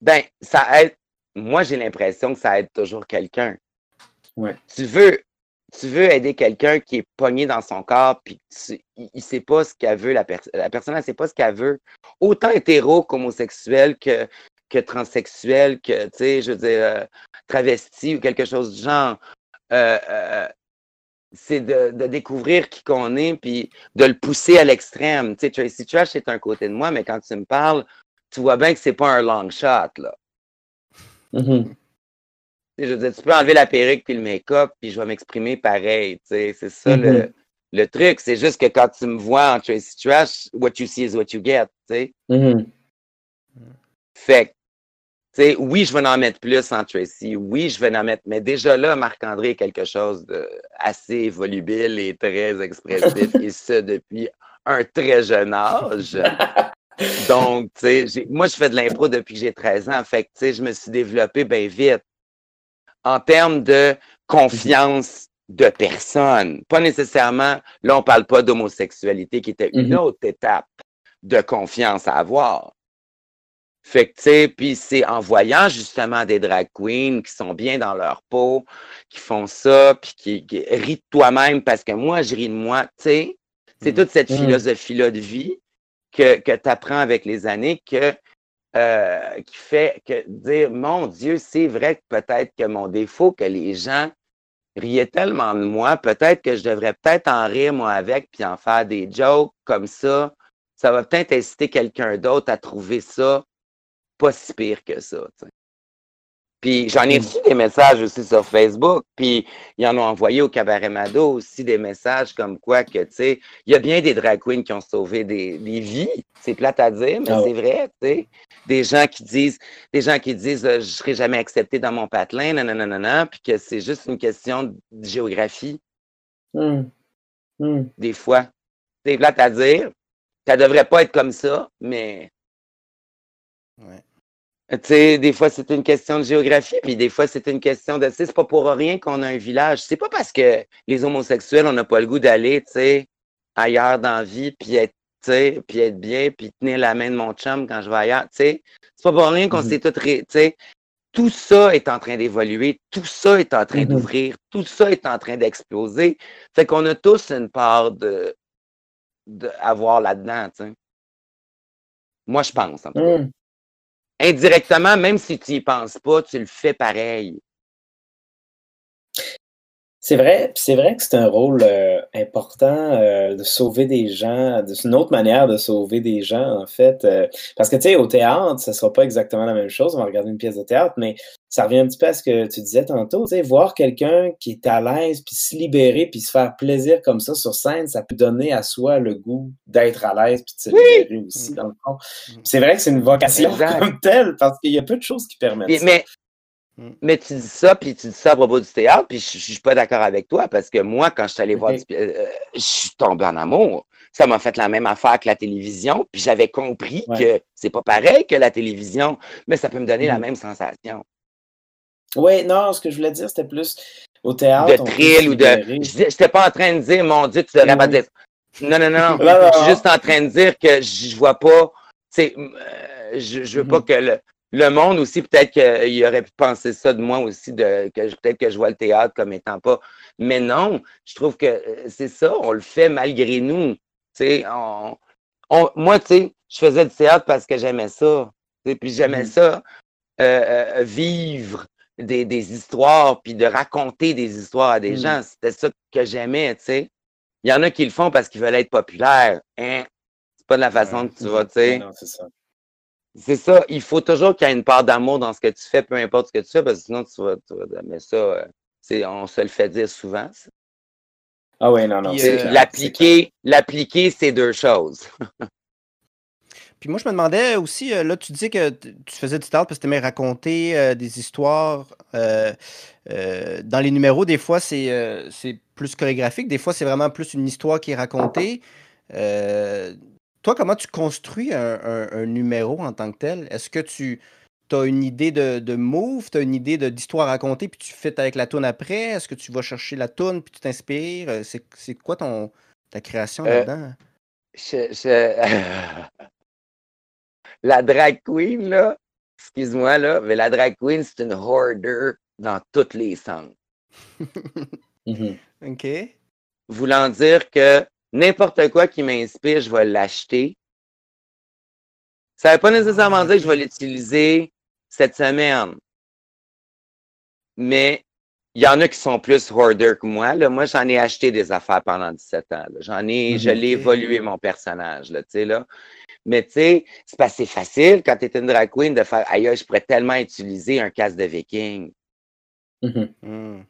Ben, ça aide. Moi, j'ai l'impression que ça aide toujours quelqu'un. Ouais. Tu veux, tu veux aider quelqu'un qui est pogné dans son corps, puis il ne sait pas ce qu'elle veut, la, la personne ne sait pas ce qu'elle veut. Autant hétéro qu'homosexuel, que que transsexuel, que, tu sais, je veux dire, euh, travesti ou quelque chose du genre. Euh, euh, c'est de, découvrir qui qu'on est, puis de le pousser à l'extrême. Tu sais, Tracy Trash, c'est un côté de moi, mais quand tu me parles, tu vois bien que c'est pas un long shot, là. Mm-hmm. Je veux dire, tu peux enlever la perruque puis le make-up, puis je vais m'exprimer pareil, tu sais, c'est ça le, mm-hmm. le, truc. C'est juste que quand tu me vois en Tracy Trash, what you see is what you get, tu sais. Mm-hmm. Fait oui, je vais en mettre plus en Tracy. Oui, je vais en mettre. Mais déjà là, Marc-André est quelque chose d'assez volubile et très expressif, et ce, depuis un très jeune âge. Donc, tu sais, moi, je fais de l'impro depuis que j'ai 13 ans. Fait que, tu sais, je me suis développé bien vite. En termes de confiance de personne, pas nécessairement, là, on parle pas d'homosexualité qui était une mm-hmm. autre étape de confiance à avoir. Fait que, tu sais, puis c'est en voyant justement des drag queens qui sont bien dans leur peau, qui font ça, puis qui, qui rient de toi-même parce que moi, je ris de moi, tu sais. C'est mmh. toute cette mmh. philosophie-là de vie que, que tu apprends avec les années que, euh, qui fait que dire, mon Dieu, c'est vrai que peut-être que mon défaut, que les gens riaient tellement de moi, peut-être que je devrais peut-être en rire moi avec, puis en faire des jokes comme ça. Ça va peut-être inciter quelqu'un d'autre à trouver ça pas si pire que ça. Puis j'en ai reçu des messages aussi sur Facebook, puis ils en ont envoyé au Cabaret Mado aussi des messages comme quoi que, tu sais, il y a bien des drag queens qui ont sauvé des, vies. C'est plate à dire, mais ah c'est vrai, tu sais. Des gens qui disent, des gens qui disent, euh, je serai jamais accepté dans mon patelin, nanana, puis que c'est juste une question de géographie. Hmm. Hmm. Des fois. C'est plate à dire. Ça devrait pas être comme ça, mais. Ouais. Tu sais, des fois, c'est une question de géographie, puis des fois, c'est une question de, tu sais, c'est pas pour rien qu'on a un village. C'est pas parce que les homosexuels, on n'a pas le goût d'aller, tu sais, ailleurs dans la vie, puis être, tu sais, puis être bien, puis tenir la main de mon chum quand je vais ailleurs, tu sais. C'est pas pour rien qu'on mm-hmm. s'est tout, tu sais. Tout ça est en train d'évoluer, tout ça est en train mm-hmm. d'ouvrir, tout ça est en train d'exploser. Fait qu'on a tous une part de, de avoir là-dedans, tu sais. Moi, je pense, en tout cas. Mm indirectement, même si tu n'y penses pas, tu le fais pareil. C'est vrai, c'est vrai que c'est un rôle euh, important euh, de sauver des gens. C'est une autre manière de sauver des gens, en fait. Euh, parce que, tu sais, au théâtre, ce ne sera pas exactement la même chose. On va regarder une pièce de théâtre, mais ça revient un petit peu à ce que tu disais tantôt, tu sais, voir quelqu'un qui est à l'aise, puis se libérer, puis se faire plaisir comme ça sur scène, ça peut donner à soi le goût d'être à l'aise, puis de se libérer aussi, dans le fond. Mm. C'est vrai que c'est une vocation comme telle, parce qu'il y a peu de choses qui permettent ça. Mais, mm. mais tu dis ça, puis tu dis ça à propos du théâtre, puis je, ne suis pas d'accord avec toi, parce que moi, quand je suis allé voir, euh, je suis tombé en amour. Ça m'a fait la même affaire que la télévision, puis j'avais compris que c'est pas pareil que la télévision, mais ça peut me donner la mm. même sensation. Oui, non, ce que je voulais dire, c'était plus au théâtre. De thrill ou de. Je n'étais pas en train de dire, mon Dieu, tu devrais pas dire. Non, non, non, non. je suis juste en train de dire que je vois pas. Euh, je, je veux pas mm-hmm. que le, monde aussi, peut-être qu'il aurait pu penser ça de moi aussi, de, que peut-être que je vois le théâtre comme étant pas. Mais non, je trouve que euh, c'est ça, on le fait malgré nous. On, on, moi, tu sais, je faisais du théâtre parce que j'aimais ça. Puis j'aimais mm-hmm. ça, euh, vivre des, histoires, puis de raconter des histoires à des mmh. gens. C'était ça que j'aimais, tu sais. Il y en a qui le font parce qu'ils veulent être populaires. Hein? C'est pas de la façon que tu vas, tu sais. c'est ça. C'est ça. Il faut toujours qu'il y ait une part d'amour dans ce que tu fais, peu importe ce que tu fais, parce que sinon, tu vas. Tu mais ça, euh, on se le fait dire souvent. Ah oui, non, non. Euh, l'appliquer, l'appliquer, c'est deux choses. Puis moi, je me demandais aussi, euh, là, tu dis que tu faisais du théâtre parce que tu aimais raconter euh, des histoires. Euh, dans les numéros, des fois, c'est plus chorégraphique. Des fois, c'est vraiment plus une histoire qui est racontée. toi, comment tu construis un, numéro en tant que tel? Est-ce que tu as une idée de, de move, tu as une idée d'histoire racontée, puis tu fais avec la toune après? Est-ce que tu vas chercher la toune, puis tu t'inspires? C'est quoi ton, ta création là-dedans? la drag queen, là, excuse-moi, là, mais la drag queen, c'est une hoarder dans tous les sens. Mm-hmm. OK. Voulant dire que n'importe quoi qui m'inspire, je vais l'acheter. Ça ne veut pas nécessairement ah, dire que je vais l'utiliser cette semaine. Mais il y en a qui sont plus hoarder que moi. Là. Moi, j'en ai acheté des affaires pendant 17 ans. J'en ai, je mm-hmm. l'ai évolué mon personnage. Là, là. Mais tu sais, c'est pas assez facile quand tu es une drag queen de faire aïe, je pourrais tellement utiliser un casque de viking. Mm-hmm. Hmm.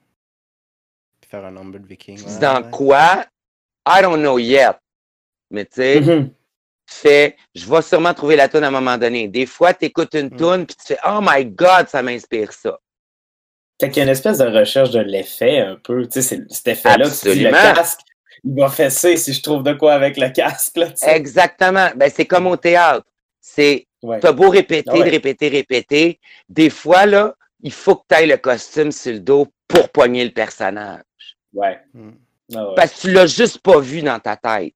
Faire un number de viking. dans quoi? I don't know yet. Mais tu sais, mm-hmm. fais, je vais sûrement trouver la tune à un moment donné. Des fois, tu écoutes une mm. tune puis tu fais Oh my God, ça m'inspire ça. Fait qu'il y a une espèce de recherche de l'effet un peu. Tu sais, cet effet-là, tu dis le casque, il va fesser si je trouve de quoi avec le casque. Là, Exactement. Ben, c'est comme au théâtre. C'est T'as beau répéter, ah répéter, répéter. Des fois, là, il faut que tu ailles le costume sur le dos pour poigner le personnage. Ouais. Hmm. Ah Parce que tu l'as juste pas vu dans ta tête.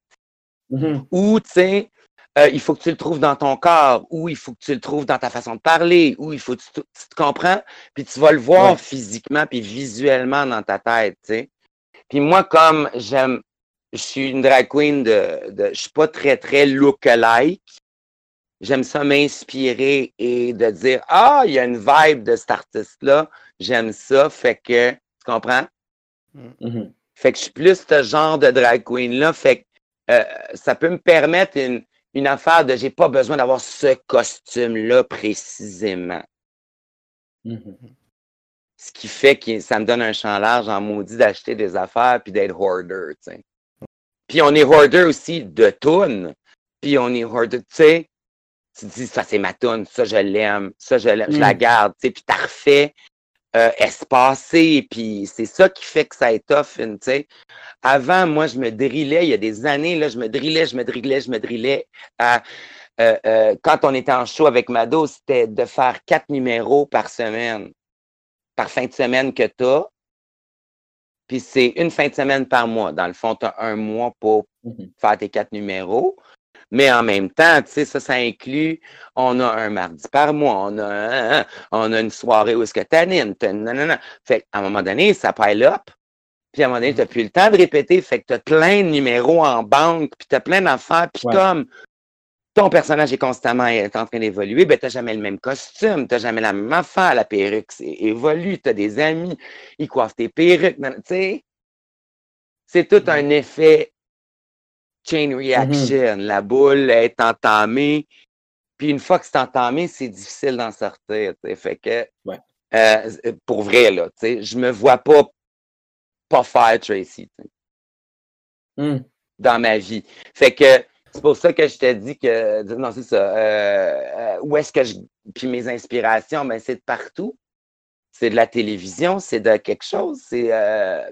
Mm-hmm. Ou, tu sais, euh, il faut que tu le trouves dans ton corps, ou il faut que tu le trouves dans ta façon de parler, ou il faut que tu, te comprends, puis tu vas le voir physiquement puis visuellement dans ta tête, tu sais. Puis moi, comme j'aime je suis une drag queen de, de je suis pas très, très look-alike. J'aime ça m'inspirer et de dire, ah, il y a une vibe de cet artiste-là. J'aime ça. Fait que, tu comprends? Mm-hmm. Fait que je suis plus ce genre de drag queen-là. Fait que euh, ça peut me permettre une, une affaire de j'ai pas besoin d'avoir ce costume-là précisément. Mm-hmm. Ce qui fait que ça me donne un champ large en maudit d'acheter des affaires puis d'être hoarder, tu sais. Puis on est hoarder aussi de tunes. Puis on est hoarder, tu sais, tu dis, ça c'est ma tune, ça je l'aime, ça je l'aime, je la mm. garde, tu sais, puis t'as refait euh, espacé, puis c'est ça qui fait que ça est tough, tu sais. Avant, moi, je me drillais, il y a des années, là, je me drillais, je me drillais, je me drillais. À, euh, euh, quand on était en show avec Mado, c'était de faire quatre numéros par semaine, par fin de semaine que t'as. Puis c'est une fin de semaine par mois. Dans le fond, tu as un mois pour mhm. faire tes quatre numéros. Mais en même temps, tu sais, ça, ça inclut, on a un mardi par mois, on a, on a une soirée où est-ce que t'animes, Fait qu'à un moment donné, ça pile up. Puis à un moment donné, tu n'as mhm. plus le temps de répéter. Fait que tu as plein de numéros en banque, puis tu as plein d'affaires. Puis comme ton personnage est constamment en train d'évoluer, ben, tu n'as jamais le même costume, tu n'as jamais la même affaire, la perruque évolue, tu as des amis, ils coiffent tes perruques, tu sais? C'est tout un effet chain reaction. Mm-hmm. La boule est entamée, puis une fois que c'est entamé, c'est difficile d'en sortir, Fait que Euh, pour vrai, là, je me vois pas pas faire Tracy Hmm. dans ma vie. Fait que c'est pour ça que je t'ai dit que non, c'est ça. euh, euh, où est-ce que je. Puis mes inspirations, ben, c'est de partout. C'est de la télévision, c'est de quelque chose, c'est euh,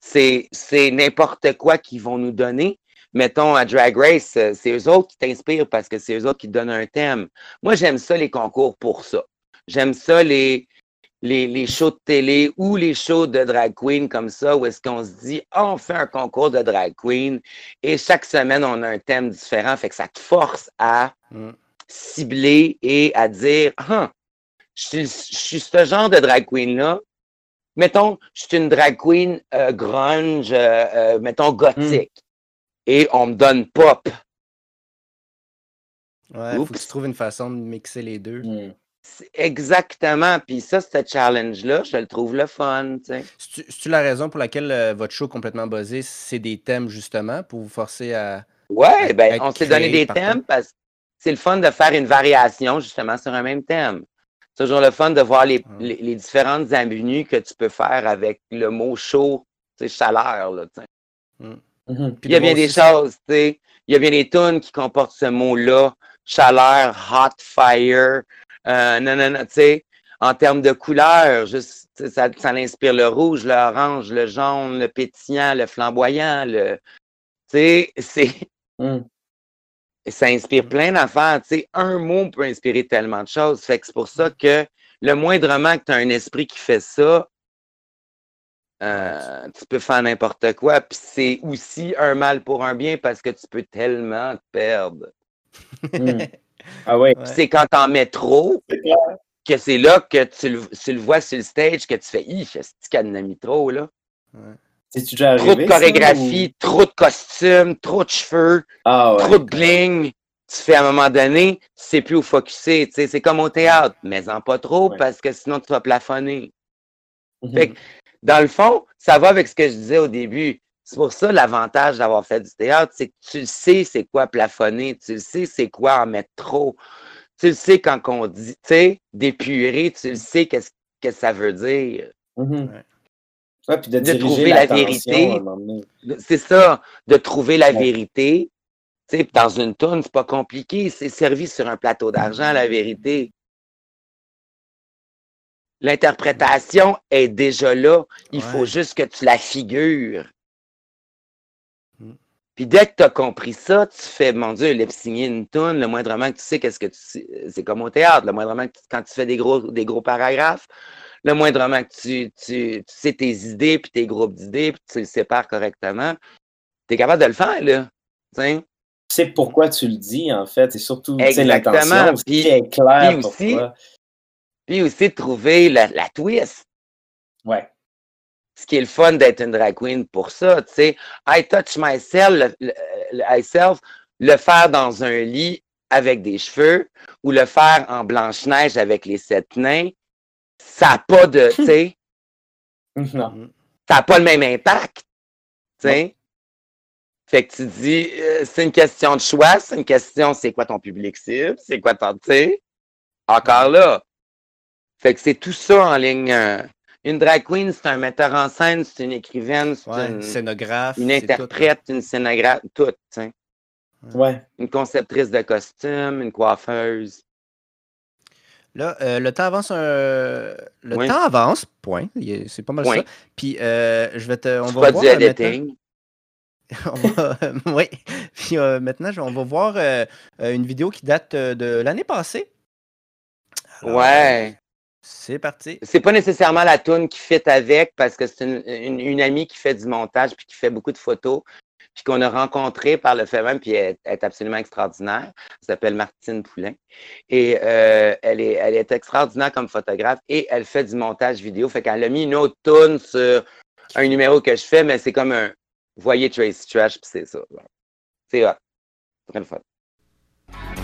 c'est c'est n'importe quoi qu'ils vont nous donner. Mettons à Drag Race, euh, c'est eux autres qui t'inspirent parce que c'est eux autres qui donnent un thème. Moi, j'aime ça, les concours pour ça. J'aime ça, les, les, les shows de télé ou les shows de drag queen comme ça, où est-ce qu'on se dit, Ah, on fait un concours de drag queen et chaque semaine, on a un thème différent. Fait que ça te force à Mm. cibler et à dire, ah, je suis, je suis ce genre de drag queen-là. Mettons, je suis une drag queen euh, grunge, euh, euh, mettons gothique. Et on me donne pop. Ouais, faut Oups. que tu trouves une façon de mixer les deux. Hmm. C'est Exactement. Puis ça, ce challenge-là, je le trouve le fun. tu sais. C'est-tu la raison pour laquelle euh, votre show complètement buzzé, c'est des thèmes justement pour vous forcer à. Ouais, être ben, on s'est donné des partout. thèmes parce que c'est le fun de faire une variation justement sur un même thème. C'est toujours le fun de voir les, les, les différentes avenues que tu peux faire avec le mot chaud, tu sais, chaleur. Là, Mhm. Puis Il y a bien des choses, tu sais. Il y a bien des tunes qui comportent ce mot-là. Chaleur, hot fire, euh, non, non, non, tu sais. En termes de couleurs, juste, ça, ça inspire le rouge, l'orange, le jaune, le pétillant, le flamboyant, le, tu sais, c'est, Hmm. ça inspire plein d'affaires. Tu sais, un mot peut inspirer tellement de choses. Fait que c'est pour ça que le moindrement que tu as un esprit qui fait ça, euh, tu peux faire n'importe quoi. Puis c'est aussi un mal pour un bien parce que tu peux tellement te perdre. Hmm. Ah ouais. Puis c'est quand t'en mets trop que c'est là que tu le, tu le vois sur le stage que tu fais Hi, c'est ce trop, là? C'est-tu déjà Trop de ça, chorégraphie, trop de costumes, trop de cheveux. Ah ouais. trop de bling. Tu fais à un moment donné, tu sais plus où focuser. tu C'est comme au théâtre, mais en pas trop Ouais. parce que sinon tu vas plafonner. Mhm. Fait que, dans le fond, ça va avec ce que je disais au début. C'est pour ça l'avantage d'avoir fait du théâtre, c'est que tu le sais c'est quoi plafonner, tu le sais c'est quoi en mettre trop. Tu le sais quand on dit, tu sais, d'épurer, tu le sais qu'est-ce que ça veut dire. Mhm. Ouais. Ouais, puis de, trouver la vérité. C'est ça, de trouver la Ouais. vérité. Tu sais, dans une tourne, c'est pas compliqué. C'est servi sur un plateau d'argent, la vérité. L'interprétation est déjà là. Il Ouais. faut juste que tu la figures. Mm. Puis dès que tu as compris ça, tu fais, mon Dieu, lip une tourne, le moindrement que tu sais qu'est-ce que tu sais- C'est comme au théâtre, le moindrement que tu- quand tu fais des gros, des gros paragraphes, le moindrement que tu, tu, tu sais tes idées, puis tes groupes d'idées, puis tu les sépares correctement, tu es capable de le faire, là. Tu sais? Tu sais pourquoi tu le dis, en fait. C'est surtout Exactement. l'intention. Puis- Puis, est clair puis aussi- pourquoi. Puis aussi de trouver la, la twist. Ouais. Ce qui est le fun d'être une drag queen pour ça, tu sais. I touch myself, le, le- le- myself, le faire dans un lit avec des cheveux ou le faire en Blanche-Neige avec les sept nains, ça n'a pas de, tu sais, Non. ça n'a pas le même impact. Tu sais? Fait que tu dis, euh, c'est une question de choix, c'est une question, c'est quoi ton public cible, c'est quoi ton, tu sais? Encore là. Fait que c'est tout ça en ligne. euh, Une drag queen, c'est un metteur en scène, c'est une écrivaine, c'est Ouais, une, scénographe. une tout, interprète, une scénographe, tout. Ouais. Une conceptrice de costume, une coiffeuse. Là, euh, le temps avance un... Le Oui. temps avance, point. C'est pas mal Point. ça. Puis euh, je vais te. On va pas voir du euh, editing? On va- oui. Puis euh, maintenant, on va voir une vidéo qui date de l'année passée. Alors, Ouais. C'est parti. C'est pas nécessairement la toune qui fit avec parce que c'est une, amie qui fait du montage puis qui fait beaucoup de photos puis qu'on a rencontrée par le fait même puis elle, est absolument extraordinaire. Elle s'appelle Martine Poulain et euh, elle, est, extraordinaire comme photographe et elle fait du montage vidéo. Fait qu'elle a mis une autre toune sur un numéro que je fais mais c'est comme un voyez Tracy Trash puis c'est ça. C'est hot. C'est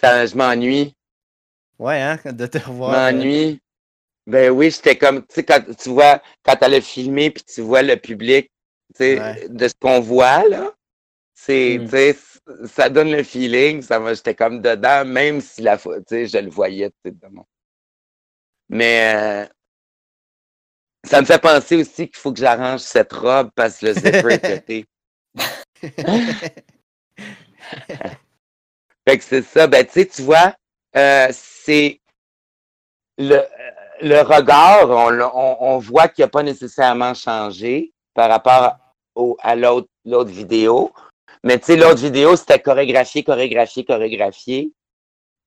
Ça, je m'ennuie. Ouais, hein, de te revoir. Je m'ennuie. Ben oui, j'étais comme, tu sais, quand tu vois, quand elle a filmé, puis tu vois le public, tu sais, de ce qu'on voit, là, c'est, Mm. tu sais, ça donne le feeling, ça j'étais comme dedans, même si la fois, tu sais, je le voyais, tu sais, de mon- Mais euh, ça me fait penser aussi qu'il faut que j'arrange cette robe parce que le zipper est pété. Fait que c'est ça. Ben, tu sais, tu vois, euh, c'est le, le regard, on, on, on voit qu'il n'a pas nécessairement changé par rapport au, à l'autre, vidéo. Mais tu sais, l'autre vidéo, c'était chorégraphié, chorégraphié, chorégraphié.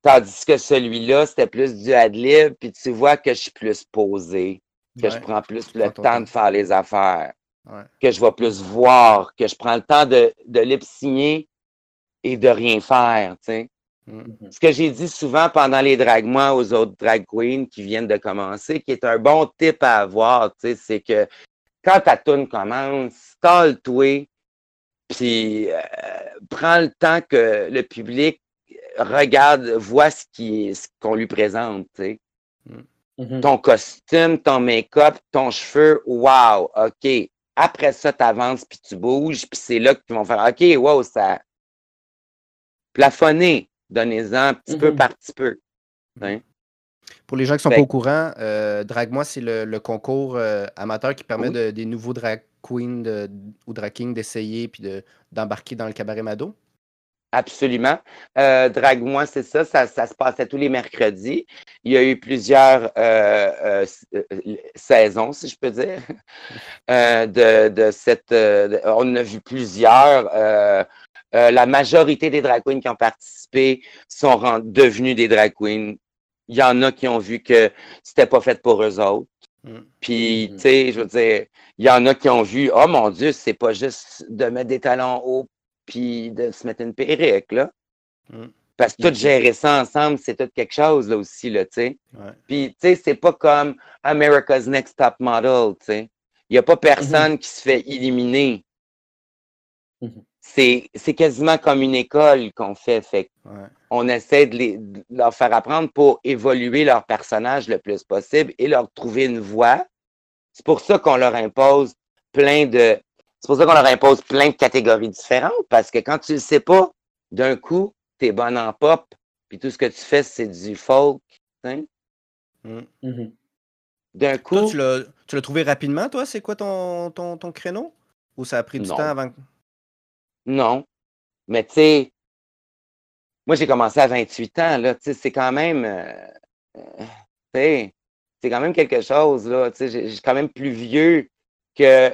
Tandis que celui-là, c'était plus du ad-lib, puis tu vois que je suis plus posé, que je prends plus le temps temps. de faire les affaires, Ouais. que je vais plus voir, que je prends le temps de, de lip-signer et de rien faire, tu sais Mhm. ce que j'ai dit souvent pendant les drag mois aux autres drag queens qui viennent de commencer, qui est un bon tip à avoir, tu sais, c'est que quand ta tune commence, stalle-toi, puis euh, prends le temps que le public regarde, voit ce qui ce qu'on lui présente, tu sais. Mhm. Ton costume, ton make-up, ton cheveu, wow, OK. Après ça, tu avances, puis tu bouges, puis c'est là qu'ils vont faire OK, wow, ça. Plafonner, donnez-en petit peu Mhm. par petit peu. Pour les gens qui sont Fait- pas au courant, euh, Drag-moi, c'est le, le concours euh, amateur qui permet Oui. de- des nouveaux drag queens de- ou drag kings d'essayer puis de- d'embarquer dans le cabaret Mado? Absolument. Euh, Drague-moi, c'est ça, ça. ça se passait tous les mercredis. Il y a eu plusieurs euh, euh, saisons, si je peux dire, euh, de, de cette. de- on a vu plusieurs. Euh, la majorité des drag queens qui ont participé sont devenus des drag queens. Il y en a qui ont vu que c'était pas fait pour eux autres. Mm. Puis, Mhm. tu sais, je veux dire, il y en a qui ont vu, oh mon Dieu, c'est pas juste de mettre des talons hauts puis de se mettre une perruque, là. Mm. Parce que tout Mhm. gérer ça ensemble, c'est tout quelque chose, là aussi, là, tu sais. Ouais. Puis, tu sais, c'est pas comme America's Next Top Model, tu sais. Il n'y a pas personne qui se fait éliminer. C'est c'est quasiment comme une école qu'on fait. Fait Ouais. on essaie de, les, de leur faire apprendre pour évoluer leur personnage le plus possible et leur trouver une voie. C'est pour ça qu'on leur impose plein de. C'est pour ça qu'on leur impose plein de catégories différentes, parce que quand tu le sais pas, d'un coup, tu es bonne en pop, puis tout ce que tu fais, c'est du folk. Mm. Mhm. D'un coup, Toi, tu l'as tu l'as trouvé rapidement, toi? C'est quoi ton, ton, ton créneau? Ou ça a pris du Non. temps avant que... non. Mais tu sais, moi, j'ai commencé à 28 ans, là. Tu sais, c'est quand même. euh, euh, tu sais, c'est quand même quelque chose, là. Tu sais, j'ai- j'ai quand même plus vieux que,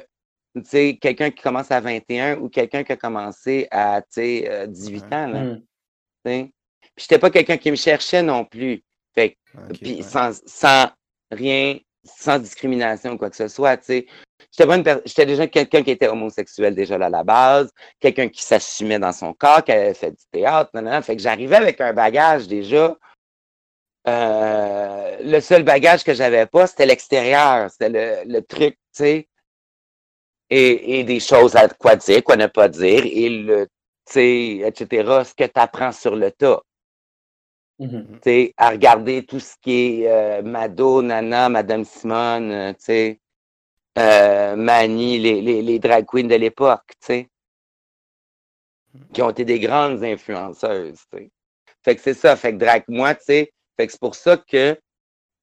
tu sais, quelqu'un qui commence à 21 ou quelqu'un qui a commencé à, tu sais, euh, 18 Ouais. ans, là. Tu sais. Puis j'étais pas quelqu'un qui me cherchait non plus. Fait que Ok, puis ouais. sans, sans rien, sans discrimination ou quoi que ce soit, tu sais. J'étais déjà quelqu'un qui était homosexuel déjà là, à la base, quelqu'un qui s'assumait dans son corps, qui avait fait du théâtre, nanana. fait que j'arrivais avec un bagage déjà. Euh, le seul bagage que j'avais pas, c'était l'extérieur, c'était le, le truc, tu sais. Et, et des choses à quoi dire, quoi ne pas dire, et le, tu sais, etc., ce que tu apprends sur le tas Mhm. à regarder tout ce qui est euh, Mado, Nana, Madame Simone, euh, euh, Mani, les, les, les drag queens de l'époque, sais, qui ont été des grandes influenceuses. Fait que c'est ça, fait que drag moi, tu sais, fait que c'est pour ça que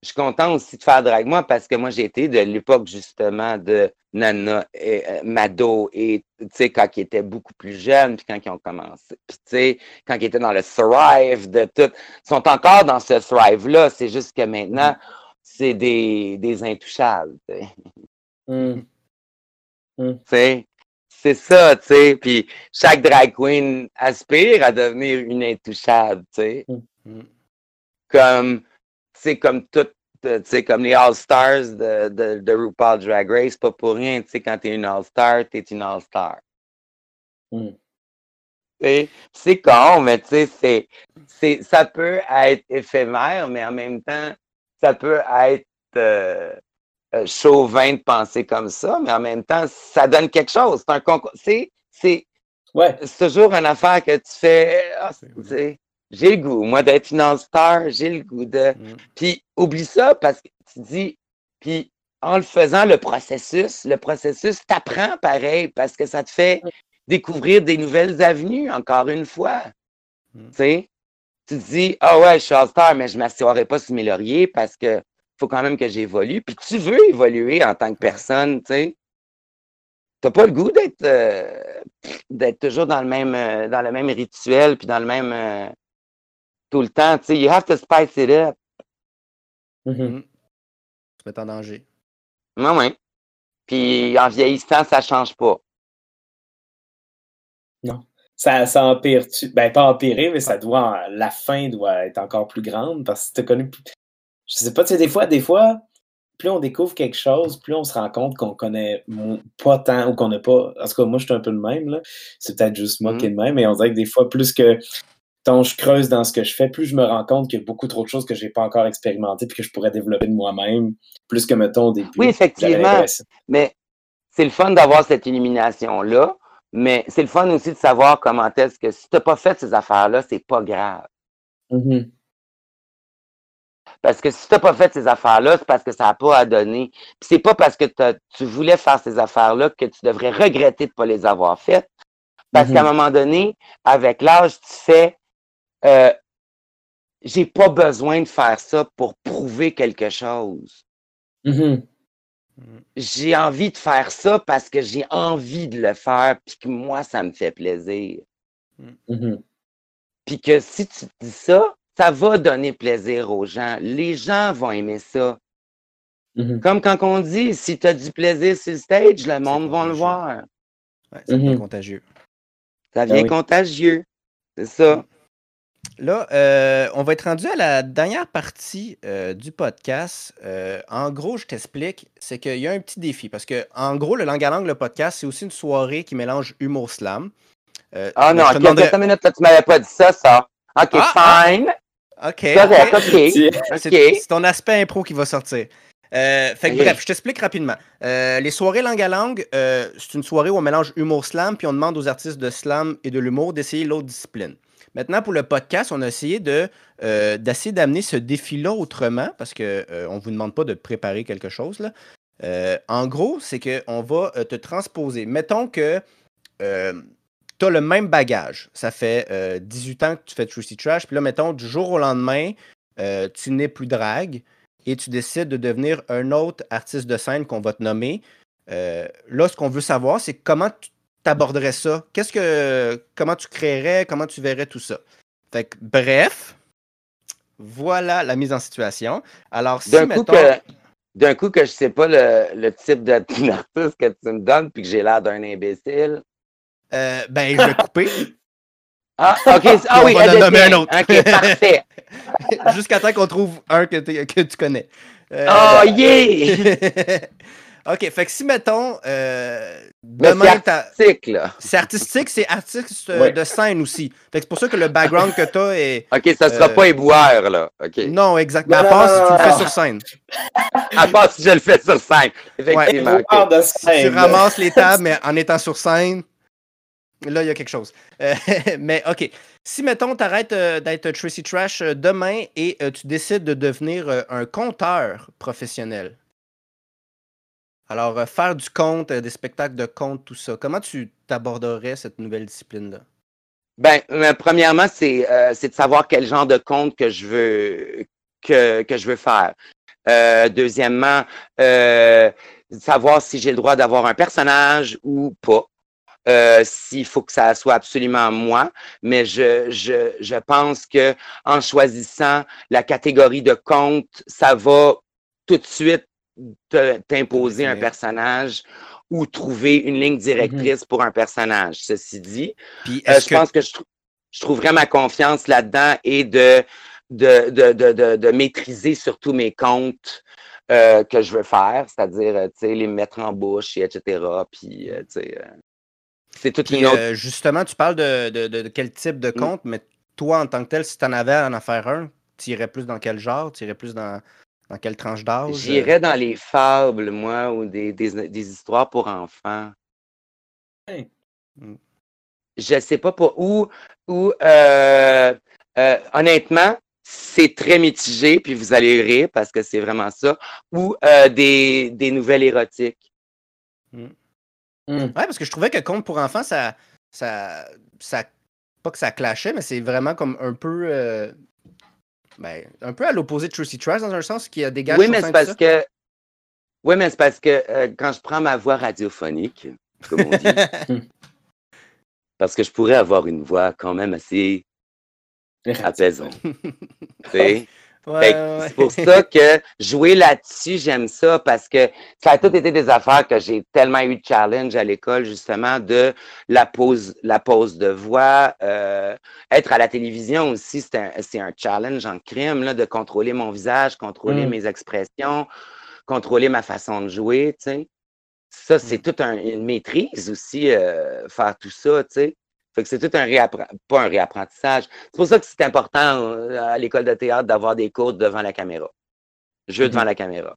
je suis content aussi de faire drag moi parce que moi j'ai été de l'époque justement de Nana et euh, Mado et tu sais quand ils étaient beaucoup plus jeunes puis quand ils ont commencé puis tu sais quand ils étaient dans le thrive de tout ils sont encore dans ce thrive là c'est juste que maintenant c'est des, des intouchables tu sais. Mhm. Tu sais. c'est ça tu sais puis chaque drag queen aspire à devenir une intouchable tu sais Mm. comme c'est comme tout euh, tu sais, comme les All-Stars de, de, de RuPaul Drag Race, pas pour rien, tu sais, quand t'es une All-Star, t'es une All-Star. Mm. Sais, C'est con, mais tu sais, c'est, c'est, ça peut être éphémère, mais en même temps, ça peut être euh, euh, chauvin de penser comme ça, mais en même temps, ça donne quelque chose. C'est un concours. C'est, c'est, Ouais. c'est toujours une affaire que tu fais. ah, J'ai le goût, moi, d'être all-star, j'ai le goût de. Mm. Puis oublie ça parce que tu dis, puis en le faisant, le processus, le processus t'apprend pareil parce que ça te fait découvrir des nouvelles avenues, encore une fois. Mm. Tu sais, tu te dis, ah ouais, je suis all-star, mais je ne m'assoirai pas sur mes lauriers parce que faut quand même que j'évolue. Puis tu veux évoluer en tant que personne, tu sais? T'as pas le goût d'être euh, d'être toujours dans le même euh, dans le même rituel puis dans le même euh, tout le temps. Tu sais, you have to spice it up. Mm. Se mettre en danger. Ouais, ouais. Puis en vieillissant, ça change pas. Ça, ça empire tu Ben, pas empirer, mais ça doit. La fin doit être encore plus grande parce que t'as connu. plus- Je sais pas, tu sais, des fois, des fois, plus on découvre quelque chose, plus on se rend compte qu'on connaît pas tant ou qu'on n'a pas. En tout cas, moi, je suis un peu le même, là. C'est peut-être juste moi Mhm. qui est le même, mais on dirait que des fois, plus que. Tant je creuse dans ce que je fais, plus je me rends compte qu'il y a beaucoup trop de choses que j'ai pas encore expérimentées puis que je pourrais développer de moi-même, plus que mettons au début. Oui, effectivement. Mais c'est le fun d'avoir cette illumination-là, mais c'est le fun aussi de savoir comment est-ce que si tu n'as pas fait ces affaires-là, c'est pas grave. Mhm. Parce que si tu n'as pas fait ces affaires-là, c'est parce que ça n'a pas à donner. Puis c'est pas parce que tu voulais faire ces affaires-là que tu devrais regretter de ne pas les avoir faites. Parce qu'à un moment donné, avec l'âge, tu fais euh, j'ai pas besoin de faire ça pour prouver quelque chose. Mhm. J'ai envie de faire ça parce que j'ai envie de le faire, puis que moi, ça me fait plaisir. Mhm. Puis que si tu te dis ça, ça va donner plaisir aux gens. Les gens vont aimer ça. Mhm. Comme quand on dit, si tu as du plaisir sur le stage, le monde va le voir. Ouais, Mhm. pas contagieux. Ça devient oui. contagieux. C'est ça. Là, euh, on va être rendu à la dernière partie euh, du podcast. Euh, en gros, je t'explique, c'est qu'il y a un petit défi. Parce que, en gros, le langue à langue, le podcast, c'est aussi une soirée qui mélange humour slam. Ah non, je te ok, demanderais- attends une minute, là, tu m'avais pas dit ça, ça. OK, Ah, ah. fine. OK. Correct, ok. C'est ton aspect impro qui va sortir. Euh, fait que bref, je t'explique rapidement. Euh, les soirées langue à langue, euh, c'est une soirée où on mélange humour slam, puis on demande aux artistes de slam et de l'humour d'essayer l'autre discipline. Maintenant, pour le podcast, on a essayé de euh, d'essayer d'amener ce défi-là autrement, parce qu'on ne vous demande pas de préparer quelque chose. Là. Euh, en gros, c'est qu'on va euh, te transposer. Mettons que tu as le même bagage. Ça fait euh, 18 ans que tu fais Trucy Trash, puis là, mettons, du jour au lendemain, euh, tu n'es plus drague et tu décides de devenir un autre artiste de scène qu'on va te nommer. Euh, là, ce qu'on veut savoir, c'est comment tu t'aborderais ça? Qu'est-ce que. Comment tu créerais, comment tu verrais tout ça? Fait que, bref, voilà la mise en situation. Alors, si, D'un coup, mettons. que, d'un coup que je sais pas le, le type de- d'artiste que tu me donnes, puis que j'ai l'air d'un imbécile. euh, ben, je vais couper Ah, OK. Ah on oui, va en nommer un autre. OK, parfait. jusqu'à temps qu'on trouve un que, que tu connais. Euh, Oh, yeah! OK, fait que si, mettons, euh, Mais c'est t'as- artistique, là. c'est artistique, c'est artiste euh, Ouais. de scène aussi. Fait que c'est pour ça que le background que tu as est. OK, ça sera Euh, pas éboueur, là. OK. Non, exactement. À part si tu le fais sur scène. À part si je le fais sur scène. Effectivement. Si tu ramasses les tables, mais en étant sur scène, là, il y a quelque chose. Euh, mais OK. Si, mettons, tu arrêtes d'être Tracy Trash euh, demain et euh, tu décides de devenir euh, un conteur professionnel. Alors, euh, faire du conte, euh, des spectacles de conte, tout ça, comment tu t'aborderais cette nouvelle discipline-là? Ben, euh, premièrement, c'est de savoir quel genre de compte que je veux que, je veux faire. Deuxièmement, savoir si j'ai le droit d'avoir un personnage ou pas. S'il faut que ça soit absolument moi, mais je, je, pense que en choisissant la catégorie de compte, ça va tout de suite te- t'imposer un personnage ou trouver une ligne directrice pour un personnage. Ceci dit, Puis, euh, je que pense que je, je trouverais ma confiance là-dedans et de, de, de, de, de, maîtriser surtout mes comptes euh, que je veux faire, c'est-à-dire, euh, les mettre en bouche, et etc. Puis, euh, c'est toute Puis, une autre. justement, tu parles de, de- de- de quel type de Mm. compte, mais toi, en tant que tel, si tu en avais à en faire un, tu irais plus dans quel genre? Tu irais plus dans, dans quelle tranche d'âge? J'irais dans les fables, moi, ou des, des, des histoires pour enfants. Ouais. Mm. Je sais pas pour où, ou euh, euh, honnêtement, c'est très mitigé, puis vous allez rire parce que c'est vraiment ça, ou euh, des, des nouvelles érotiques. Mm. Ouais, parce que je trouvais que Compte pour enfants, ça, ça, ça, pas que ça clashait, mais c'est vraiment comme un peu, euh, ben, un peu à l'opposé de Trucy Trash dans un sens qui a dégagé. Oui, mais c'est parce que, oui, mais c'est parce que euh, quand je prends ma voix radiophonique, comme on dit, parce que je pourrais avoir une voix quand même assez apaisante. tu c'est pour ça que jouer là-dessus, j'aime ça parce que ça a tout été des affaires que j'ai tellement eu de challenge à l'école, justement, de la pause, la de voix. Euh, être à la télévision aussi, c'est un, un, challenge en crime, là, de contrôler mon visage, contrôler mm. mes expressions, contrôler ma façon de jouer, tu sais. Ça, c'est mm. toute une maîtrise aussi, euh, faire tout ça, tu sais. Fait que c'est tout un réapprentissage, pas un réapprentissage. C'est pour ça que c'est important euh, à l'école de théâtre d'avoir des cours devant la caméra. Jeu devant mm-hmm. la caméra.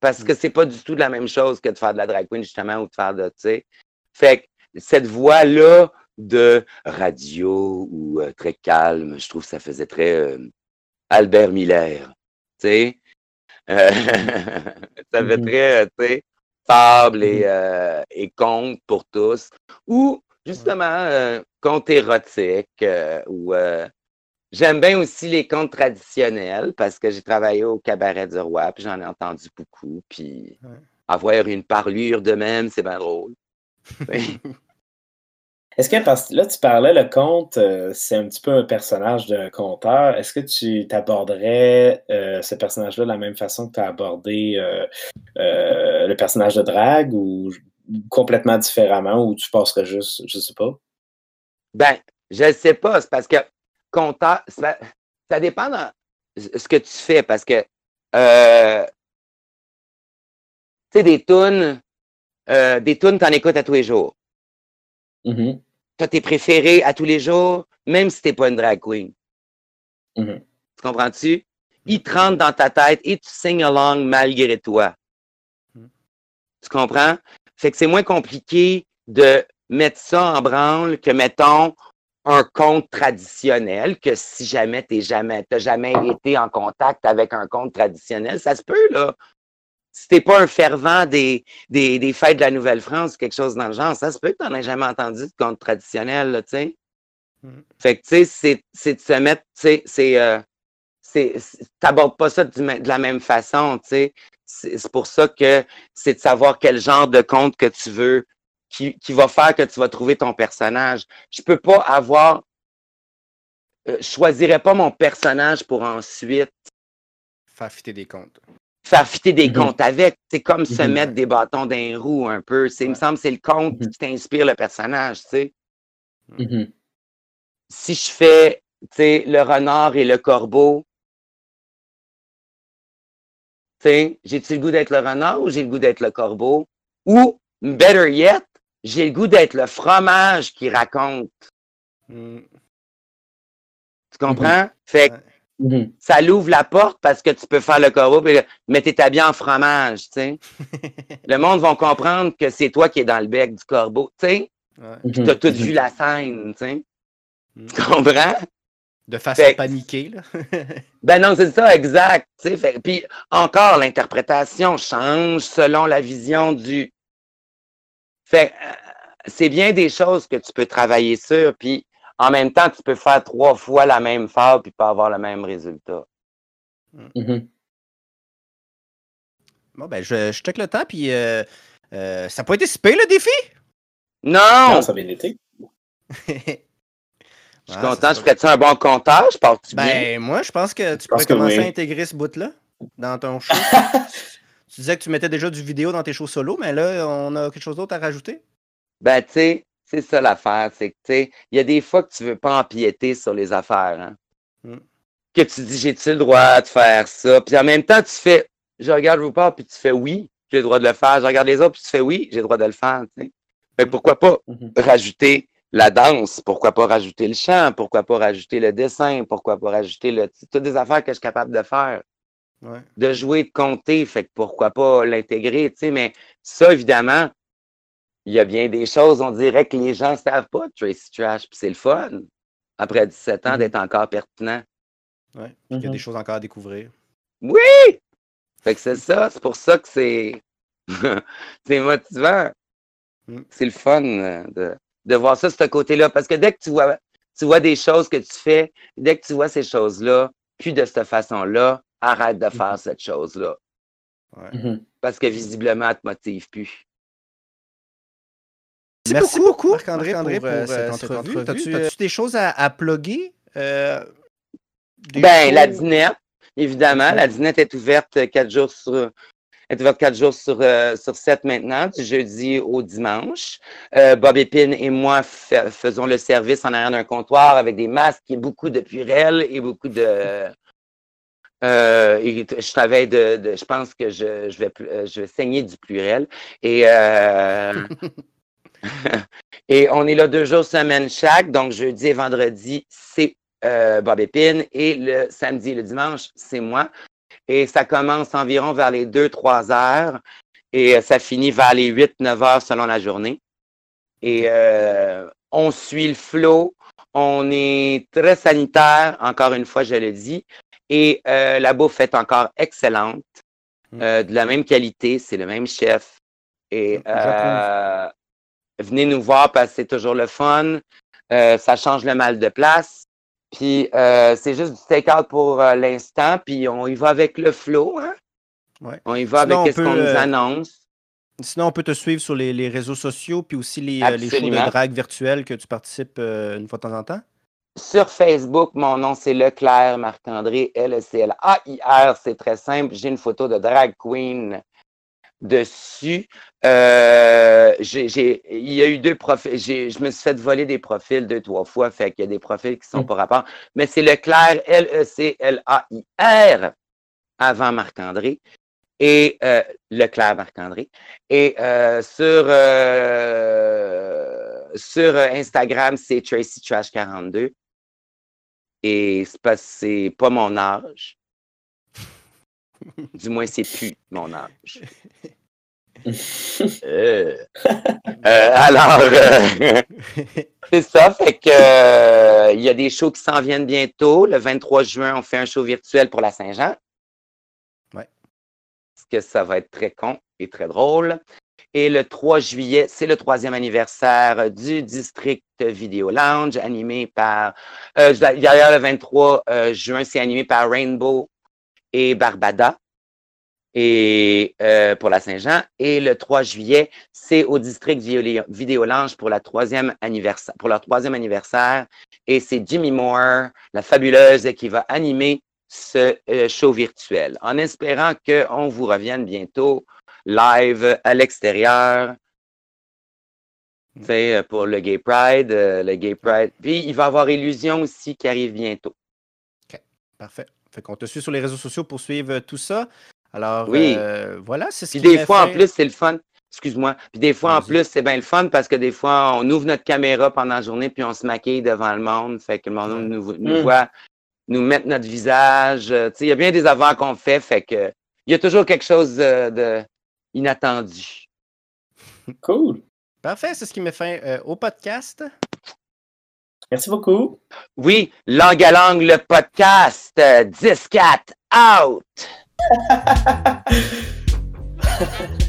Parce que mm. c'est pas du tout la même chose que de faire de la drag queen, justement, ou de faire de, tu sais. Fait que cette voix-là de radio ou euh, très calme, je trouve que ça faisait très euh, Albert Miller, tu sais. ça fait mm-hmm. très, tu sais, fable et, mm-hmm. et conte pour tous. Ou justement, euh, contes érotiques euh, ou euh, j'aime bien aussi les contes traditionnels parce que j'ai travaillé au cabaret du roi, puis j'en ai entendu beaucoup, puis avoir une parlure de même, c'est bien drôle. Est-ce que, parce là, tu parlais, le conte, c'est un petit peu un personnage de conteur. Est-ce que tu t'aborderais ce personnage-là de la même façon que tu as abordé le personnage de drague ou complètement différemment ou tu passerais juste, je sais pas? Ben, je ne sais pas. C'est parce que compteur, ça, ça, dépend de ce que tu fais parce que euh, tu sais, des tunes, euh, des tunes, tu en écoutes à tous les jours. Tu as tes préférés à tous les jours, même si tu n'es pas une drag queen. Mm-hmm. Tu comprends-tu? Ils te rentrent dans ta tête et tu sing along malgré toi. Mm. Tu comprends? Fait que c'est moins compliqué de mettre ça en branle que, mettons, un compte traditionnel, que si jamais tu jamais, jamais été en contact avec un compte traditionnel, ça se peut, là. Si t'es pas un fervent des, des, des, fêtes de la Nouvelle-France ou quelque chose dans le genre, ça se peut que tu n'en aies jamais entendu de compte traditionnel, tu sais. Mm. Fait que, tu sais, c'est de se mettre, tu sais, c'est... Euh, t'abordes pas ça de la même façon, tu sais. C'est pour ça que c'est de savoir quel genre de compte que tu veux, qui, qui, va faire que tu vas trouver ton personnage. Je peux pas avoir. Euh, je choisirais pas mon personnage pour ensuite. Faire fitter des comptes. Faire fitter des mm-hmm. comptes avec. C'est comme se mm-hmm. mettre des bâtons dans les roues un peu. Il me semble que c'est le compte mm-hmm. qui t'inspire le personnage, tu sais. Si je fais le renard et le corbeau, j'ai-tu le goût d'être le renard ou j'ai le goût d'être le corbeau? Ou, better yet, j'ai le goût d'être le fromage qui raconte. Mm. Tu comprends? Mm-hmm. Fait que mm-hmm. ça l'ouvre la porte parce que tu peux faire le corbeau, mais t'es habillé en fromage, tu sais. le monde va comprendre que c'est toi qui es dans le bec du corbeau, tu sais. Tu as tout vu la scène, tu sais. Mm. Tu comprends? De façon à paniquer. Là. ben non, c'est ça, exact. Fait, puis encore, l'interprétation change selon la vision du. Fait euh, c'est bien des choses que tu peux travailler sur, puis en même temps, tu peux faire trois fois la même phase puis pas avoir le même résultat. Mm. Mm-hmm. Bon, ben, je, je check le temps, puis euh, euh, ça n'a pas été si le défi? Non! Non, ça a bien été. Je suis content. Je ferais-tu un bon comptage? Parles-tu ben, bien? moi, je pense que tu pourrais commencer à intégrer ce bout-là dans ton show. tu disais que tu mettais déjà du vidéo dans tes shows solo, mais là, on a quelque chose d'autre à rajouter? Ben, tu sais, c'est ça l'affaire. C'est que, tu sais, il y a des fois que tu veux pas empiéter sur les affaires. Hein? Hmm. Que tu dis, j'ai-tu le droit de faire ça? Puis en même temps, tu fais, je regarde pas puis tu fais oui, j'ai le droit de le faire. Je regarde les autres, puis tu fais oui, j'ai le droit de le faire. sais. Mais pourquoi pas mm-hmm. rajouter la danse, pourquoi pas rajouter le chant, pourquoi pas rajouter le dessin, pourquoi pas rajouter le. Toutes des affaires que je suis capable de faire. De jouer, de compter, fait que pourquoi pas l'intégrer, tu sais, mais ça, évidemment, il y a bien des choses, on dirait que les gens ne savent pas Tracy Trash, puis c'est le fun. après 17 ans, Mhm. d'être encore pertinent. Ouais. Il y a des choses encore à découvrir. Oui! Fait que c'est ça, c'est pour ça que c'est c'est motivant. Mm. C'est le fun euh, de, de voir ça, ce côté-là. Parce que dès que tu vois, tu vois des choses que tu fais, dès que tu vois ces choses-là, plus de cette façon-là, arrête de faire cette chose-là. Mhm. Parce que visiblement, elle te motive plus. Merci beaucoup, Marc-André, pour, euh, pour, cette euh, cette entrevue. entrevue. T'as-tu Euh, as-tu des choses à, à plugger? Euh, Ben, la dinette, évidemment. La dinette est ouverte quatre jours sur ouverte quatre jours sur, euh, sur sept maintenant, du jeudi au dimanche. Euh, Bob Épine et moi fa- faisons le service en arrière d'un comptoir avec des masques et beaucoup de purelles et beaucoup de. Euh, et je savais de, de- je pense que je, je vais, je vais saigner du pluriel. Et, et on est là deux jours semaine chaque. Donc, jeudi et vendredi, c'est euh, Bob Épine. Et le samedi et le dimanche, c'est moi. Et ça commence environ vers les 2-3 heures. Et euh, ça finit vers les 8-9 heures selon la journée. Et euh, on suit le flow. On est très sanitaire, encore une fois, je le dis. Et euh, la bouffe est encore excellente, Mm. euh, de la même qualité, c'est le même chef. Et euh, venez nous voir parce que c'est toujours le fun. Euh, ça change le mal de place. Puis euh, c'est juste du take-out pour euh, l'instant. Puis on y va avec le flow. Hein? Ouais. On y va Sinon, avec ce qu'on nous euh, annonce. Sinon, on peut te suivre sur les, les réseaux sociaux, puis aussi les, les shows de drague virtuelles que tu participes une fois de temps en temps. Sur Facebook, mon nom c'est Leclerc Marc-André, L-E-C-L-A-I-R. C'est très simple. J'ai une photo de drag queen dessus. Euh, j'ai- j'ai- il y a eu deux profils. j'ai- Je me suis fait voler des profils deux, trois fois. Fait qu'il y a des profils qui sont Mm. pas rapport. Mais c'est Leclerc, L-E-C-L-A-I-R, avant Marc-André. Et euh, Leclerc Marc-André. Et euh, sur, euh, sur Instagram, c'est Tracy Trash 42. Et c'est que c'est pas mon âge. Du moins, c'est plus mon âge. Euh. Euh, alors, euh, c'est ça. Fait que il y a des shows qui s'en viennent bientôt. Le 23 juin, on fait un show virtuel pour la Saint-Jean. Ouais. Parce que ça va être très con et très drôle. Et le 3 juillet, c'est le troisième anniversaire du District Video Lounge, animé par. D'ailleurs, le 23 euh, juin, c'est animé par Rainbow et Barbada. Et euh, pour la Saint-Jean. Et le 3 juillet, c'est au District Vidéo- Vidéo Lounge pour, pour leur troisième anniversaire. Et c'est Jimmy Moore, la fabuleuse, qui va animer ce euh, show virtuel. En espérant qu'on vous revienne bientôt live à l'extérieur. Euh, pour le Gay Pride, le Gay Pride. Puis il va y avoir Illusion aussi qui arrive bientôt. Parfait. Fait qu'on te suit sur les réseaux sociaux pour suivre euh, tout ça. Alors, Oui. euh, voilà, c'est ce Puis qui des fois, en plus, c'est le fun. Excuse-moi. Puis des fois, en plus, c'est bien le fun parce que des fois, on ouvre notre caméra pendant la journée puis on se maquille devant le monde. Fait que le monde nous, nous Mm. voit, nous mettre notre visage. Euh, Tu sais, il y a bien des avants qu'on fait. Fait que il y a toujours quelque chose de, de inattendu. Cool. Parfait, c'est ce qui met fin euh, au podcast. Merci beaucoup. Oui, Langue à langue, le podcast. euh, 10-4 out.